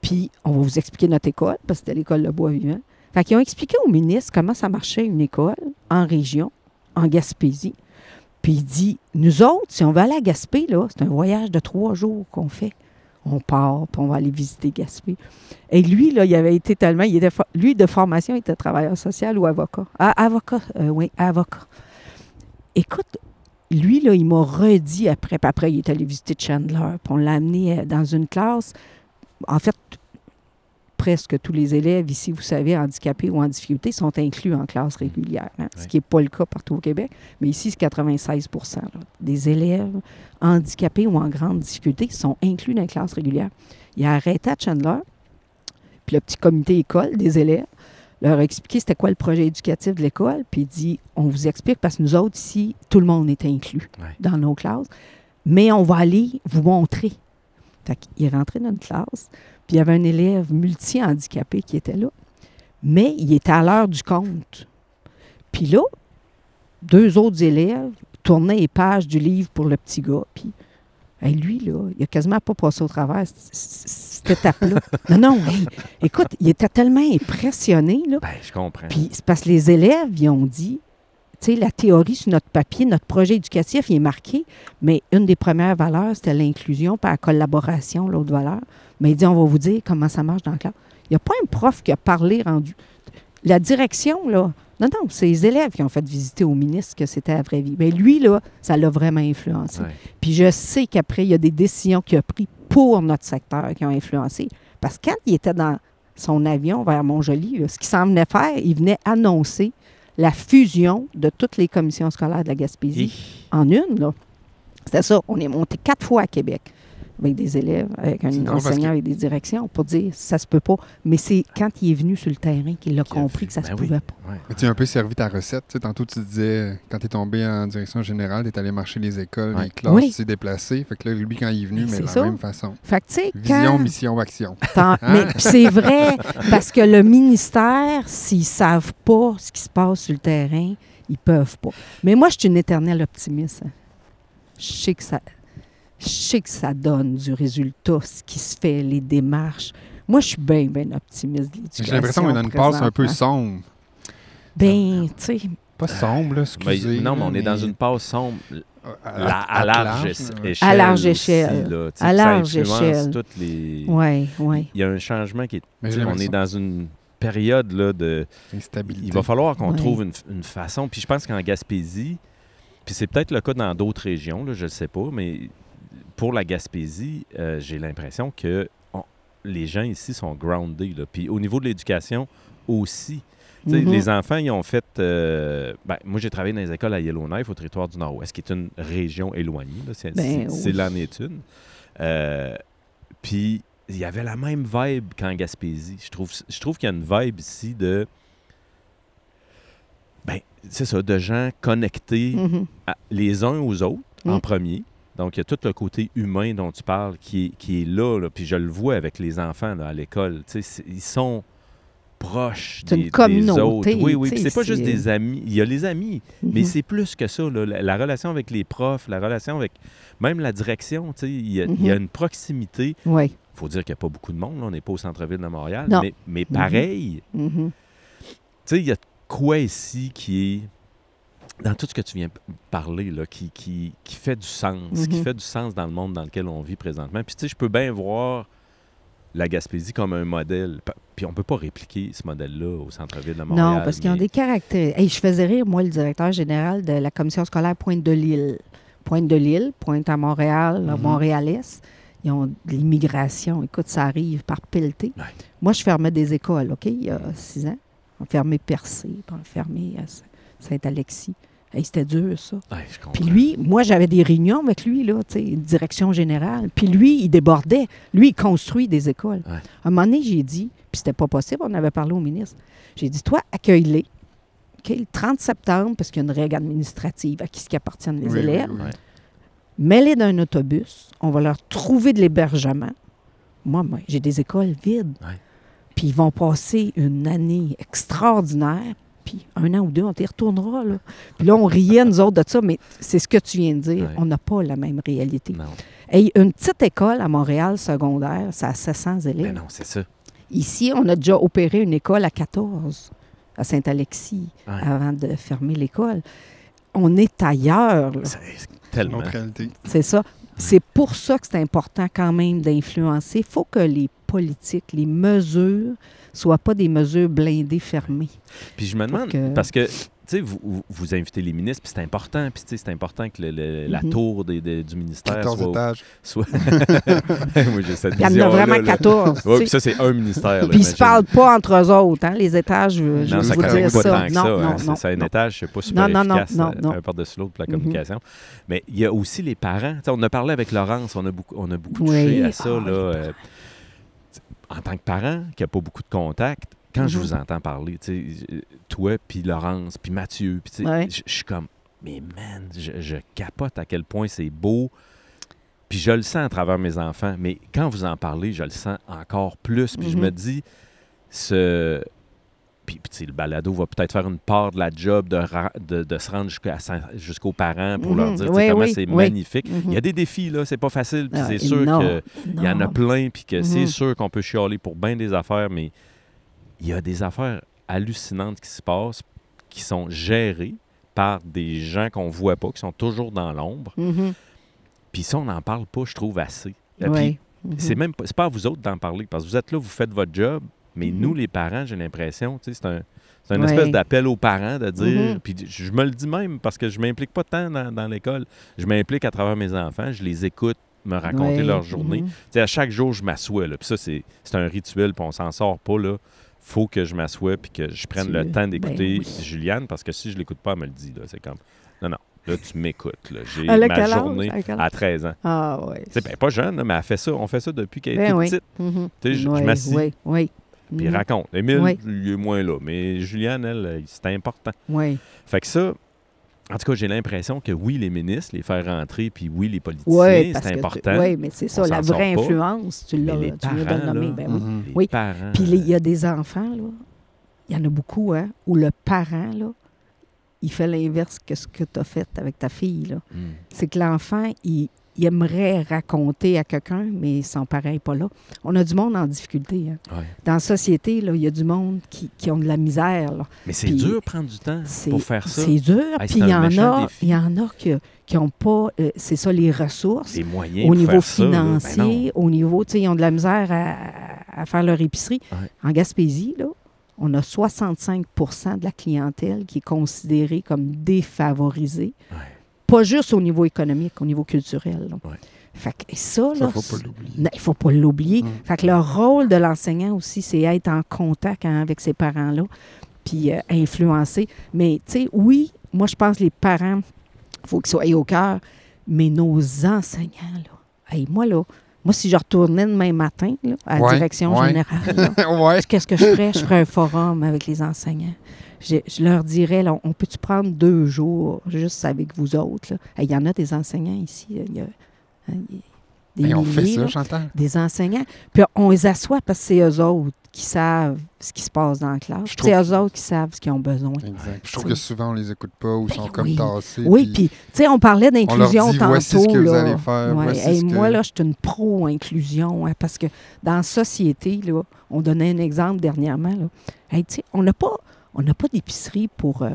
Puis on va vous expliquer notre école, parce que c'était l'école de Bois-Vivant. Fait qu'ils ont expliqué au ministre comment ça marchait une école en région, en Gaspésie. Puis il dit, nous autres, si on va aller à Gaspé, là, c'est un voyage de trois jours qu'on fait. On part, puis on va aller visiter Gaspé. Et lui, là, il avait été tellement... Il était, lui, de formation, il était travailleur social ou avocat. Ah, avocat, euh, oui, avocat. Écoute, lui, là, il m'a redit après, puis après, il est allé visiter Chandler, puis on l'a amené euh, dans une classe. En fait, presque tous les élèves ici, vous savez, handicapés ou en difficulté, sont inclus en classe régulière, hein, ce qui n'est pas le cas partout au Québec. Mais ici, c'est 96 là, des élèves handicapés ou en grande difficulté sont inclus dans les classes régulières. Il a arrêté à Chandler, puis le petit comité école des élèves leur a expliqué c'était quoi le projet éducatif de l'école, puis il dit on vous explique parce que nous autres ici, tout le monde est inclus Ouais. dans nos classes, mais on va aller vous montrer. Fait qu'il est rentré dans une classe, puis il y avait un élève multi-handicapé qui était là, mais il était à l'heure du compte. Puis là, deux autres élèves tournaient les pages du livre pour le petit gars, puis hey, lui, là, il a quasiment pas passé au travers cette étape-là. non, non, hey, écoute, il était tellement impressionné, là, Ben, je comprends. puis c'est parce que les élèves, ils ont dit, tu sais, la théorie sur notre papier, notre projet éducatif, il est marqué, mais une des premières valeurs, c'était l'inclusion, par la collaboration, l'autre valeur. Mais il dit, on va vous dire comment ça marche dans la classe. Il n'y a pas un prof qui a parlé rendu. La direction, là, non, non, c'est les élèves qui ont fait visiter au ministre que c'était la vraie vie. Mais lui, là, ça l'a vraiment influencé. Ouais. Puis je sais qu'après, il y a des décisions qu'il a prises pour notre secteur qui ont influencé. Parce que quand il était dans son avion vers Montjoli, là, ce qu'il s'en venait faire, il venait annoncer la fusion de toutes les commissions scolaires de la Gaspésie Hi. en une. là. C'était ça. On est monté quatre fois à Québec avec des élèves, avec un enseignant, que- avec des directions pour dire ça se peut pas. Mais c'est quand il est venu sur le terrain qu'il a compris que ça se Ben oui. pouvait pas. Ouais. Mais tu as un peu servi ta recette. Tu sais, tantôt, tu disais, quand tu es tombé en direction générale, tu es allé marcher les écoles, Ouais. les classes, Oui. tu t'es déplacé. Fait que là, lui, quand il est venu, Mais mais c'est de la ça. même façon. Fait que, tu sais, Vision, quand. mission, action. Tant- Mais c'est vrai, parce que le ministère, s'ils ne savent pas ce qui se passe sur le terrain, ils peuvent pas. Mais moi, je suis une éternelle optimiste. hein. Je sais que ça. Je sais que ça donne du résultat, ce qui se fait, les démarches. Moi, je suis bien, bien optimiste de l'éducation J'ai l'impression qu'on a une passe un peu sombre. Ben, tu sais, Pas sombre, là, Mais excusez. non, mais on est dans une passe sombre à, la- à large échelle. À large aussi, échelle. là. À large échelle. toutes les. oui, oui. Il y a un changement qui est. On est dans une période là, de. Instabilité. Il va falloir qu'on Ouais. trouve une, une façon. Puis je pense qu'en Gaspésie, puis c'est peut-être le cas dans d'autres régions, là, je ne sais pas, mais pour la Gaspésie, euh, j'ai l'impression que on- les gens ici sont groundés. là. Puis au niveau de l'éducation aussi. Mhm. Les enfants, ils ont fait. euh, ben, moi, j'ai travaillé dans les écoles à Yellowknife, au territoire du Nord-Ouest, qui est une région éloignée. C'est Ben, oui. l'en est une. Euh, puis, il y avait la même vibe qu'en Gaspésie. Je trouve, je trouve qu'il y a une vibe ici de. Ben, c'est ça, de gens connectés Mhm. à- les uns aux autres en premier. Donc, il y a tout le côté humain dont tu parles qui est, qui est là, là. Puis je le vois avec les enfants là, à l'école. Ils sont proches C'est des, une des communauté, autres. Oui, oui. c'est pas juste des amis. Il y a les amis, mais Mhm. c'est plus que ça. là. La, la relation avec les profs, la relation avec même la direction. Il y, a- il y a Mhm. une proximité. Oui. Il faut dire qu'il n'y a pas beaucoup de monde. là. On n'est pas au centre-ville de Montréal. Non. Mais, mais pareil, Mhm. tu sais, il y a quoi ici qui est dans tout ce que tu viens parler, là, qui, qui, qui fait du sens, qui Mhm. fait du sens dans le monde dans lequel on vit présentement. Puis, tu sais, je peux bien voir la Gaspésie comme un modèle. Puis, on peut pas répliquer ce modèle-là au centre-ville de Montréal. Non, parce qu'ils ont des caractères. Hey, je faisais rire, moi, le directeur général de la commission scolaire Pointe-de-L'Île. Pointe-de-L'Île, Pointe à Montréal, à Mhm. Montréal-Est. Ils ont de l'immigration. Écoute, ça arrive par pelleté. Ouais. Moi, je fermais des écoles, OK, il y a six ans. On fermé Percé, puis on fermé à Saint-Alexis. Hey, C'était dur, ça. Ouais. Puis lui, moi, j'avais des réunions avec lui, là, direction générale. Puis lui, il débordait. Lui, il construit des écoles. Ouais. À un moment donné, j'ai dit, puis c'était pas possible, on avait parlé au ministre. J'ai dit, toi, accueille-les. Le 30 septembre, parce qu'il y a une règle administrative à qui ce qui appartiennent les Oui, élèves. oui. Mets-les dans un autobus. On va leur trouver de l'hébergement. Moi, moi, j'ai des écoles vides. Puis ils vont passer une année extraordinaire. Puis un an ou deux, on t'y retournera. Là. Puis là, on riait, nous autres, de ça, mais c'est ce que tu viens de dire. Ouais. On n'a pas la même réalité. Non, Hey, une petite école à Montréal secondaire, ça a 700 élèves. mais non, c'est ça. Ici, on a déjà opéré une école à 14, à Saint-Alexis, Ouais. avant de fermer l'école. On est ailleurs. là. C'est tellement. C'est ça. C'est pour ça que c'est important quand même d'influencer. Il faut que les politiques, les mesures, soient pas des mesures blindées fermées. Puis je me demande, que- parce que, tu sais, vous, vous, vous invitez les ministres, puis c'est important, puis tu sais, c'est important que le- le- la Mhm. tour des- des- du ministère 14 soit... étages. soit... Moi, j'ai cette Il y en a vraiment là. 14. tu Ouais, sais. puis ça, c'est un ministère. Puis ils ne se parlent pas entre eux autres, hein, les étages, je, je Non, vais ça vous dire pas ça. tant que non, ça. non, hein. non, C'est un non. étage, c'est pas super Non, non, non, efficace non, euh, non. un par-dessus l'autre pour la Mhm. communication. Mais il y a aussi les parents. Tu sais, on a parlé avec Laurence, on a beaucoup, on a beaucoup Oui. touché à ça. Ah, là, les euh, en tant que parent qui n'a pas beaucoup de contacts, quand je Mhm. vous entends parler, tu sais, euh, toi, puis Laurence, puis Mathieu, puis tu sais, Ouais. je suis comme, mais man, je, je capote à quel point c'est beau. Puis je le sens à travers mes enfants, mais quand vous en parlez, je le sens encore plus. Puis je Mhm. me dis, ce. Puis, le balado va peut-être faire une part de la job de, ra- de, de se rendre jusqu'aux parents pour leur Mhm. dire Oui, comment oui, c'est oui. magnifique. Mhm. Il y a des défis, là, c'est pas facile. Puis Ah, c'est sûr qu'il y en a plein, puis que c'est Mhm. sûr qu'on peut chialer pour bien des affaires, mais il y a des affaires hallucinantes qui se passent, qui sont gérées par des gens qu'on voit pas, qui sont toujours dans l'ombre. Mhm. Puis ça, on n'en parle pas, je trouve, assez. Puis Mhm. c'est même pas à vous autres d'en parler, parce que vous êtes là, vous faites votre job, mais Mhm. nous, les parents, j'ai l'impression, tu sais, c'est un. C'est une Ouais. espèce d'appel aux parents de dire, Mhm. puis je me le dis même parce que je m'implique pas tant dans, dans l'école. Je m'implique à travers mes enfants, je les écoute me raconter Ouais. leur journée. Mhm. Tu sais, à chaque jour, je m'assois. Puis ça, c'est c'est un rituel, puis on s'en sort pas. là. faut que je m'assoie puis que je prenne Tu- le temps ben d'écouter oui. Juliane, parce que si je l'écoute pas, elle me le dit. C'est comme, non, non, là, tu m'écoutes. J'ai ma journée à âge? 13 ans. Ah oui. Ben, pas jeune, là, mais elle fait ça. On fait ça depuis qu'elle est Ben toute oui. petite. Tu sais, je- m'assis. Oui, oui. Puis il Mhm. raconte. Émile, Oui. il est moins là. Mais Juliane, elle, c'est important. Oui. Fait que ça, en tout cas, j'ai l'impression que oui, les ministres, les faire rentrer, puis oui, les politiciens, Oui, c'est important. Oui, mais c'est ça, la vraie influence, tu l'as tu viens de nommer. ben oui. Mhm. Les Oui. parents. Puis il y a des enfants, là, il y en a beaucoup, hein, où le parent, là, il fait l'inverse que ce que tu as fait avec ta fille. là. hmm. C'est que l'enfant, il, il aimerait raconter à quelqu'un, mais son n'est pas là. On a du monde en difficulté. hein. Ouais. Dans la société, là, il y a du monde qui, qui ont de la misère. là. Mais c'est dur de prendre du temps pour faire ça. C'est dur. Hey, Puis il y en a, il y en a qui n'ont pas, euh, c'est ça, les ressources. Les moyens Au pour niveau faire ça, là, ben financier, au niveau, tu sais, ils ont de la misère à, à faire leur épicerie. Ouais. En Gaspésie, là, on a 65% de la clientèle qui est considérée comme défavorisée, Ouais. Pas juste au niveau économique, au niveau culturel. là. Ouais. Fait que et ça, Ça, là, faut c'est- pas l'oublier. non, il ne faut pas l'oublier. Mm. Fait que le rôle de l'enseignant aussi, c'est être en contact hein, avec ces parents-là, puis euh, influencer. Mais, tu sais, oui, moi, je pense que les parents, il faut qu'ils soient au cœur, mais nos enseignants, là, hey, moi, là, moi, si je retournais demain matin là, à la Ouais, direction ouais. générale, ouais. qu'est-ce que je ferais? Je ferais un forum avec les enseignants. Je, je leur dirais, là, on peut-tu prendre deux jours juste avec vous autres? Il y en a des enseignants ici. Il y a, hein, des Hey, on fait ça, là des enseignants. Puis on les assoit parce que c'est eux autres qui savent ce qui se passe dans la classe. C'est eux autres qui savent ce qu'ils ont besoin. Exact. Je trouve que souvent, on les écoute pas ou ils Ben sont comme tassés. Oui, puis, tu sais, on parlait on leur d'inclusion dit, tantôt. voici ce que vous allez faire. Ouais. voici Hey, ce que- Moi, là, je suis une pro-inclusion hein, parce que dans la société, là, on donnait un exemple dernièrement. Là. Hey, tu sais, on n'a pas, on n'a pas d'épicerie pour, euh,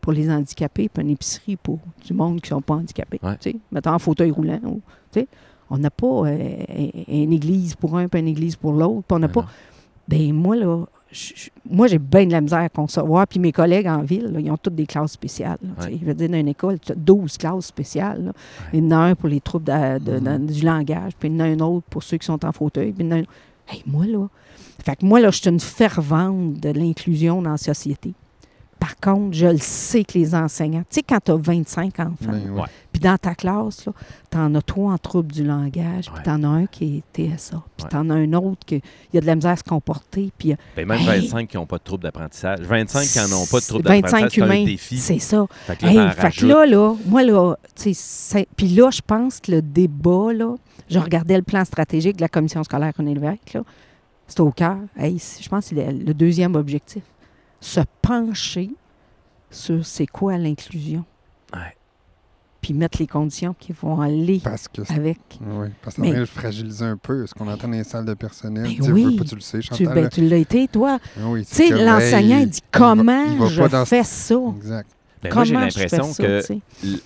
pour les handicapés, puis une épicerie pour du monde qui ne sont pas handicapés. Ouais. tu sais, Mettons en fauteuil roulant. ou, tu sais. on n'a pas euh, un- une église pour un, puis une église pour l'autre. on n'a Ben pas. Ben moi, là, je- moi, j'ai bien de la misère à concevoir. Puis mes collègues en ville, là, ils ont toutes des classes spéciales. là. Ouais. Je veux dire, dans une école, tu as 12 classes spéciales. là. Il y en a un pour les troubles de- de- Mhm. de- du langage, puis il y en a un autre pour ceux qui sont en fauteuil. Puis il y en a un... Hey, moi, là, fait que moi, là, je suis une fervente de l'inclusion dans la société. Par contre, je le sais que les enseignants, tu sais, quand tu as 25 enfants, Ben puis dans ta classe, tu en as trois en trouble du langage, puis tu en as un qui est TSA, puis tu en as un autre qui a de la misère à se comporter, puis Ben, même Hey! 25 qui n'ont pas de trouble d'apprentissage. 25 qui n'en ont pas de trouble 25 d'apprentissage, c'est un défi. c'est ça. Fait que là, Hey, t'en fait que rajoutes. là, là, moi, là, tu sais, puis là, je pense que le débat, là, je regardais le plan stratégique de la commission scolaire René Lévesque, là, c'est au cœur. Hey, je pense que c'est le, le deuxième objectif. Se pencher sur c'est quoi l'inclusion. Ouais. Puis mettre les conditions qui vont aller Parce que avec. oui, parce que Mais- ça vient fragiliser un peu ce qu'on entend dans les salles de personnel. Ben oui. veux pas, tu le sais, Tu, ben, tu l'as été, toi. Oui, Tu sais, l'enseignant, il dit il va- comment il va je dans fais ça? Exact. Ben, moi, j'ai l'impression que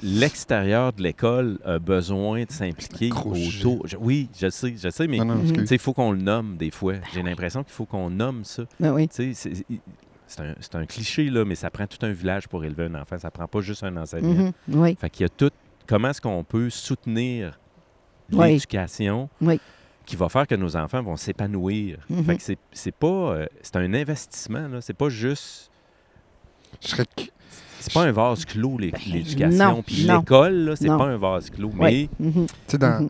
l'extérieur de l'école a besoin de s'impliquer autour. Je- oui, je sais, je sais, mais il faut qu'on le nomme des fois. J'ai l'impression qu'il faut qu'on nomme ça. Ben oui. C'est- c'est un, cliché, là, mais ça prend tout un village pour élever un enfant. Ça prend pas juste un enseignant. Mhm. Oui. Fait qu'il y a tout. Comment est-ce qu'on peut soutenir l'éducation Oui. qui va faire que nos enfants vont s'épanouir? Mhm. Fait que c'est- c'est pas. euh, c'est un investissement, là. C'est pas juste. Je serais C'est pas un vase clos, Ben, l'éducation. Puis l'école, là, c'est pas un vase clos. Mais Mhm. Tu sais, dans, Mhm.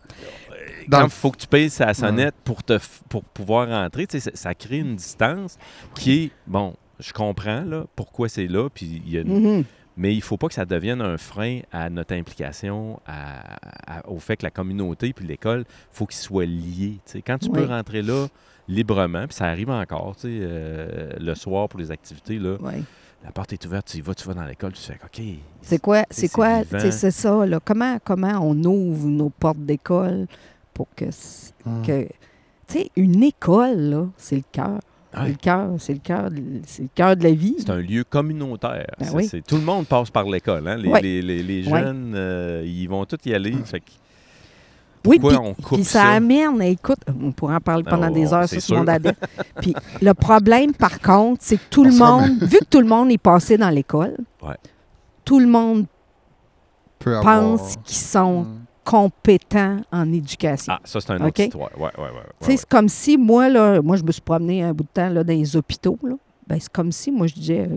dans quand il faut que tu payes sa sonnette pour, te, f- pour pouvoir rentrer, ça, ça crée une distance qui est. Bon, je comprends là, pourquoi c'est là. Puis il y a une- Mhm. Mais il ne faut pas que ça devienne un frein à notre implication, à- à- au fait que la communauté puis l'école, il faut qu'ils soient liés. Quand tu peux rentrer là librement, puis ça arrive encore, euh, le soir pour les activités, là, Oui. La porte est ouverte, tu y vas, tu vas dans l'école, tu fais OK. C'est quoi, c'est quoi, vivant. tu sais, c'est ça, là. Comment, comment on ouvre nos portes d'école pour que, Hum. que tu sais, une école, là, c'est le cœur. Ouais. le cœur, c'est le cœur, de- c'est le cœur de la vie. C'est un lieu communautaire. Ben Ça, oui. tout le monde passe par l'école. Hein? Les, Ouais. les- les- les Ouais. jeunes, euh, ils vont tous y aller. Fait que Oui, pourquoi puis on coupe puis ça, ça? amène, écoute, on pourrait en parler pendant Oh, des heures c'est sur ce monde adepte. Puis le problème, par contre, c'est que tout On le monde, vu que tout le monde est passé dans l'école, Ouais. tout le monde peut avoir- pense qu'ils sont Hum. compétents en éducation. Ah, ça, c'est une autre OK? histoire. Ouais, ouais, ouais, ouais, Tu sais, ouais. c'est comme si moi, là, moi, je me suis promené un bout de temps là, dans les hôpitaux. Là. Ben, c'est comme si moi, je disais,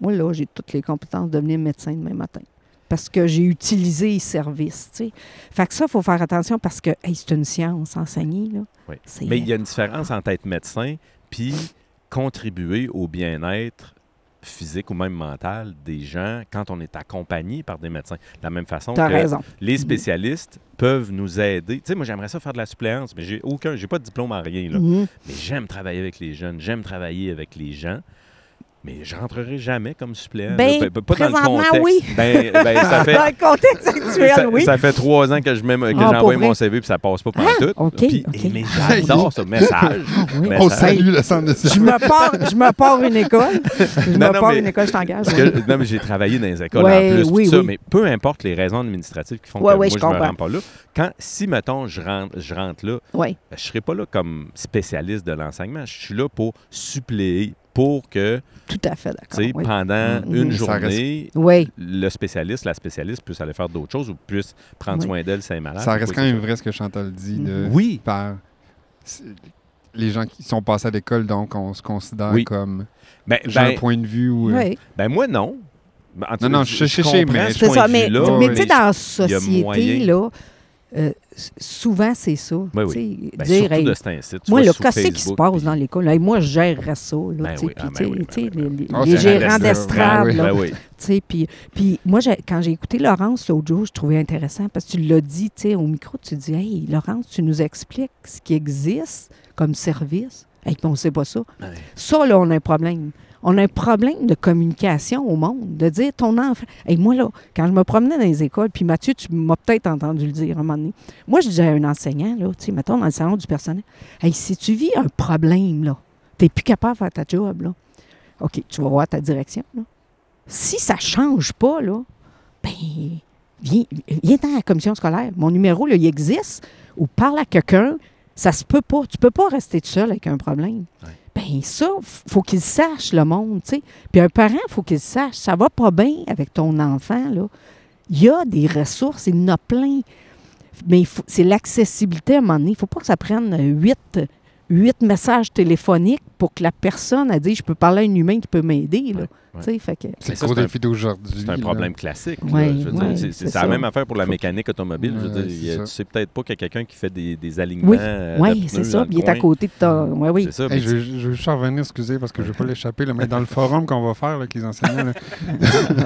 moi, là, j'ai toutes les compétences de devenir médecin demain matin. Parce que j'ai utilisé les services, tu sais. Fait que ça, il faut faire attention parce que, hey, c'est une science, enseigner, là. Oui. C'est- Mais il y a une différence entre être médecin puis contribuer au bien-être physique ou même mental des gens quand on est accompagné par des médecins. De la même façon T'as que raison. les spécialistes peuvent nous aider. Tu sais, moi, j'aimerais ça faire de la suppléance, mais j'ai aucun, j'ai pas de diplôme en rien, là. Mhm. Mais j'aime travailler avec les jeunes, j'aime travailler avec les gens. Mais je rentrerai jamais comme suppléant. Ben, là. pas dans le présentement, contexte. oui. Ben, ben, ça fait, Dans le contexte actuel, ça, oui. ça fait trois ans que je mets, que Ah, j'envoie mon CV puis ça passe pas pendant tout. OK, Puis- OK. Mais j'adore ce message. oui. Mais On ça- salue le centre de Je service. me pars, je me pars une école. Je Non, me non, pars mais- une école, je t'engage. Non, mais j'ai travaillé dans les écoles Ouais, en plus, oui, tout ça, mais peu importe les raisons administratives qui font Ouais, que ouais, moi, je je me rends pas là. Quand, si, mettons, je rentre, je rentre là, ben, je serai pas là comme spécialiste de l'enseignement. Je suis là pour suppléer, pour que, tout à fait tu d'accord. sais, Oui. pendant Mhm. une journée, Oui, le spécialiste, la spécialiste puisse aller faire d'autres choses ou puisse prendre Oui. soin d'elle si elle est malade. Ça reste quand même vrai ce que Chantal dit. de- Mhm. Oui. par c'est- les gens qui sont passés à l'école, donc on se considère Oui. comme Ben, j'ai un ben, point de vue où euh, oui. ben, moi, non. Ben, en Non, non, je- je comprends mais- ce C'est point ça, de mais, tu sais, dans la société, là, euh, souvent, c'est ça. Oui, oui. Tu sais, Ben, dire, surtout hey, de cet incite. tu moi, sur qu'est-ce qui se passe puis- dans l'école? Hey, moi, je gérerais ça. Là, Ben oui, ah, ben oui, ben les, les- les c'est gérants d'estrade, Ben Ben puis, puis moi, quand j'ai écouté Laurence l'autre jour, je trouvais intéressant parce que tu l'as dit, au micro, tu dis, hey, Laurence, tu nous expliques ce qui existe comme service. Hey, on ne sait pas ça. Ouais. Ça, là, on a un problème. On a un problème de communication au monde, de dire ton enfant. Et moi, là, quand je me promenais dans les écoles, puis Mathieu, tu m'as peut-être entendu le dire à un moment donné. Moi, je disais à un enseignant, là, tu sais, mettons, dans le salon du personnel, hey, si tu vis un problème, là, tu plus capable de faire ta job, là, OK, tu vas voir ta direction, là. Si ça ne change pas, là, ben, viens, viens dans la commission scolaire. Mon numéro, là, il existe. Ou parle à quelqu'un. Ça se peut pas. Tu peux pas rester tout seul avec un problème. Ben ça, faut qu'il sache, le monde, tu sais. Puis un parent, faut qu'il sache. Ça va pas bien avec ton enfant, là. Il y a des ressources, il y en a plein. Mais c'est l'accessibilité à un moment donné. Il ne faut pas que ça prenne huit, messages téléphoniques pour que la personne a dit je peux parler à un humain qui peut m'aider. Ouais. Fait que- c'est le ça, gros c'est un- défi d'aujourd'hui. C'est un là. problème classique. là. Ouais, Je veux dire, ouais, c'est- c'est c'est ça. la même affaire pour la mécanique automobile. je veux Ouais, dire, a- tu sais peut-être pas qu'il y a quelqu'un qui fait des, des alignements. Oui, euh, oui, c'est ça. il est à côté de ta. Oui, oui. C'est ça. Hey, mais je, je veux juste en revenir, excusez, parce que je ne veux pas l'échapper, là, mais dans le forum qu'on va faire là, avec les enseignants. là,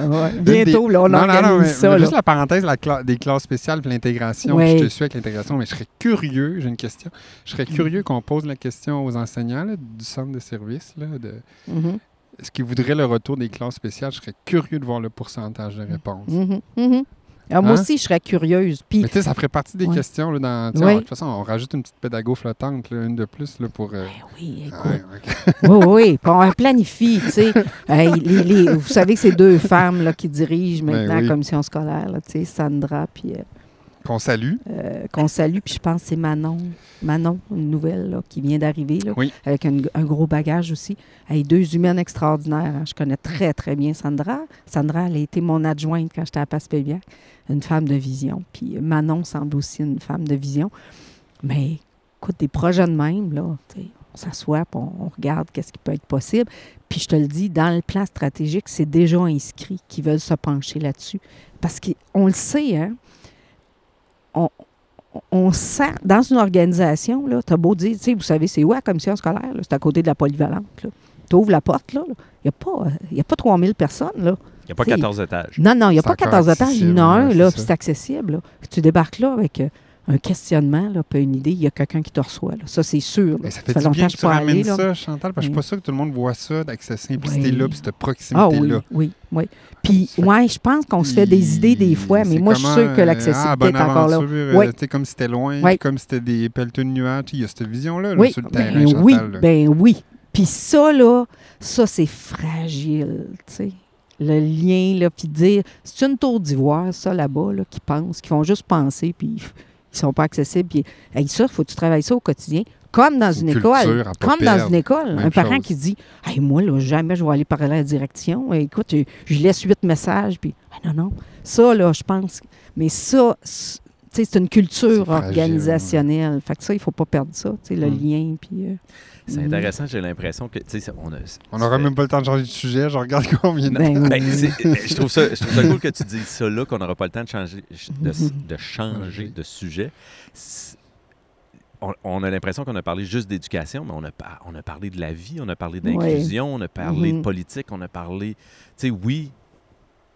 Ouais, Bientôt, là, on non, non, organise non, mais- ça. mais. Juste la parenthèse la cla- des classes spéciales puis l'intégration. Ouais. Je te suis avec l'intégration, mais je serais curieux, j'ai une question. Je serais curieux qu'on pose la question aux enseignants du centre de service. De, Mhm, est-ce qu'ils voudraient le retour des classes spéciales? Je serais curieux de voir le pourcentage de réponses. mhm, mhm. Alors, moi Hein? aussi, je serais curieuse. Puis, Mais tu sais, ça ferait partie des Ouais. questions. Là, dans. De toute façon, on rajoute une petite pédago flottante, là, une de plus, là, pour... euh, ben oui, écoute. ouais, ok. oui, oui. Puis on planifie, tu sais. Les- les- vous savez que c'est deux femmes là, qui dirigent Ben maintenant oui. la commission scolaire, tu sais, Sandra, puis euh, Qu'on salue. euh, qu'on salue. Puis je pense que c'est Manon. Manon, une nouvelle là, qui vient d'arriver, Oui. avec un, un gros bagage aussi. Hey, deux humaines extraordinaires. hein. Je connais très, très bien Sandra. Sandra, elle a été mon adjointe quand j'étais à Passepébiac. Une femme de vision. Puis Manon semble aussi une femme de vision. Mais écoute, des projets de même, là, on s'assoit, on, on regarde qu'est-ce qui peut être possible. Puis je te le dis, dans le plan stratégique, c'est déjà inscrit qu'ils veulent se pencher là-dessus. Parce qu'on le sait, hein, on, on sent, dans une organisation, tu as beau dire, tu sais, vous savez, c'est où la commission scolaire? C'est à côté de la polyvalente. Tu ouvres la porte, là. Il n'y a, pas, euh, y a pas 3000 personnes, là. Il n'y a pas C'est- 14 étages. Non, non, il n'y a pas encore 14 étages, il y en a un, là, c'est accessible. Là. Tu débarques là avec euh, un questionnement, là, puis une idée, il y a quelqu'un qui te reçoit. Là. Ça, c'est sûr. là. Mais ça Ça fait fait du longtemps bien que tu pas ramènes ça, Chantal, parce que je suis pas sûr que tout le monde voit ça, avec cette simplicité-là, Oui. cette Ah proximité-là. oui, oui, oui. Puis, Ça fait- ouais, je pense qu'on se fait des idées des fois, mais moi, je suis sûre que euh, l'accessibilité ah, est encore là. euh, Oui. comme c'était loin, Oui. comme c'était des pelleteux de nuages. Il y a cette vision-là là, Oui, sur le ben terrain, Chantal. oui, ben oui. Puis ça, là, ça, c'est fragile, tu sais. Le lien, là, puis dire, c'est une tour d'ivoire, ça, là-bas, là, qui pensent, qui font juste penser, puis ils sont pas accessibles. Puis, hey, ça, faut que tu travailles ça au quotidien. Comme dans une une école. Comme dans une école. Même un parent chose. qui dit, hey, moi, là, jamais je vais aller parler à la direction. Écoute, je, je laisse huit messages, puis, Ah, non, non. Ça, là, je pense. Mais ça, c'est- une culture fragile, organisationnelle. Fait que ça, il faut pas perdre ça, le Mm. lien, puis... euh, C'est mm. intéressant, j'ai l'impression que, tu sais, on a... On n'aura même pas le temps de changer de sujet. Je regarde combien de Ben, Ben, oui. c'est- euh, je, trouve ça, je trouve ça cool que tu dises ça là, qu'on n'aura pas le temps de changer de, Mhm. de changer de sujet. On, on a l'impression qu'on a parlé juste d'éducation, mais on a, par- on a parlé de la vie, on a parlé d'inclusion, on a parlé de Mhm. politique, on a parlé. Tu sais, oui,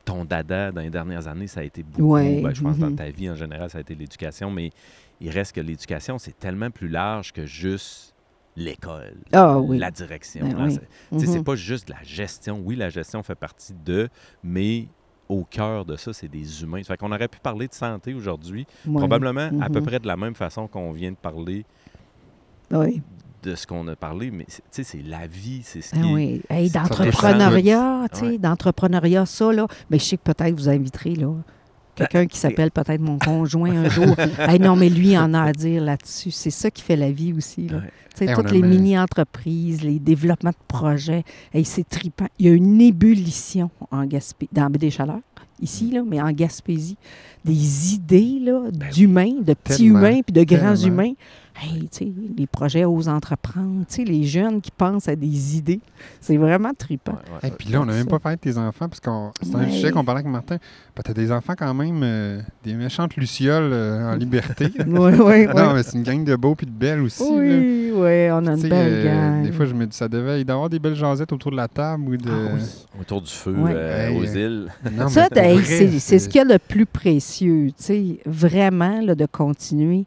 ton dada dans les dernières années, ça a été beaucoup. Ben, je pense que dans mhm. ta vie en général, ça a été l'éducation, mais il reste que l'éducation, c'est tellement plus large que juste l'école, Ah oui. la direction. Ben oui. c'est- Mhm. C'est pas juste la gestion. Oui, la gestion fait partie de, mais au cœur de ça, c'est des humains. Fait qu'on aurait pu parler de santé aujourd'hui, probablement à peu Mhm. près de la même façon qu'on vient de parler Oui. de ce qu'on a parlé, mais c'est- la vie, c'est ce qui est- oui. Hey, Ça d'entrepreneuriat, tu sais, Ouais. d'entrepreneuriat, ça, là. Mais je sais que peut-être vous inviterez, là. Quelqu'un qui s'appelle peut-être mon conjoint un jour. Hey, non, mais lui, il en a à dire là-dessus. C'est ça qui fait la vie aussi. Là. Ouais. Hey, toutes les mini-entreprises, les développements de projets. Hey, c'est trippant. Il y a une ébullition en Gaspé dans la baie des Chaleurs, ici, là, mais en Gaspésie. Des idées là, Ben d'humains, de petits humains puis de grands tellement. humains. Hey, tu sais, les projets aux entreprendre, les jeunes qui pensent à des idées. C'est vraiment trippant. Ouais, ouais. Et puis là, on n'a même pas fait tes enfants, parce que c'est un Ouais. sujet qu'on parlait avec Martin. tu as des enfants quand même, euh, des méchantes lucioles euh, en liberté. Oui, oui, Non, oui. mais c'est une gang de beaux puis de belles aussi. là. Oui, oui, on a une belle euh, gang. Des fois, je me dis, ça devait y avoir des belles jasettes autour de la table ou de. Ah oui. Autour du feu, Ouais. euh, Hey, aux îles. Non, Ça, mais c'est ce qu'il y a de plus précieux, tu sais, vraiment, là, de continuer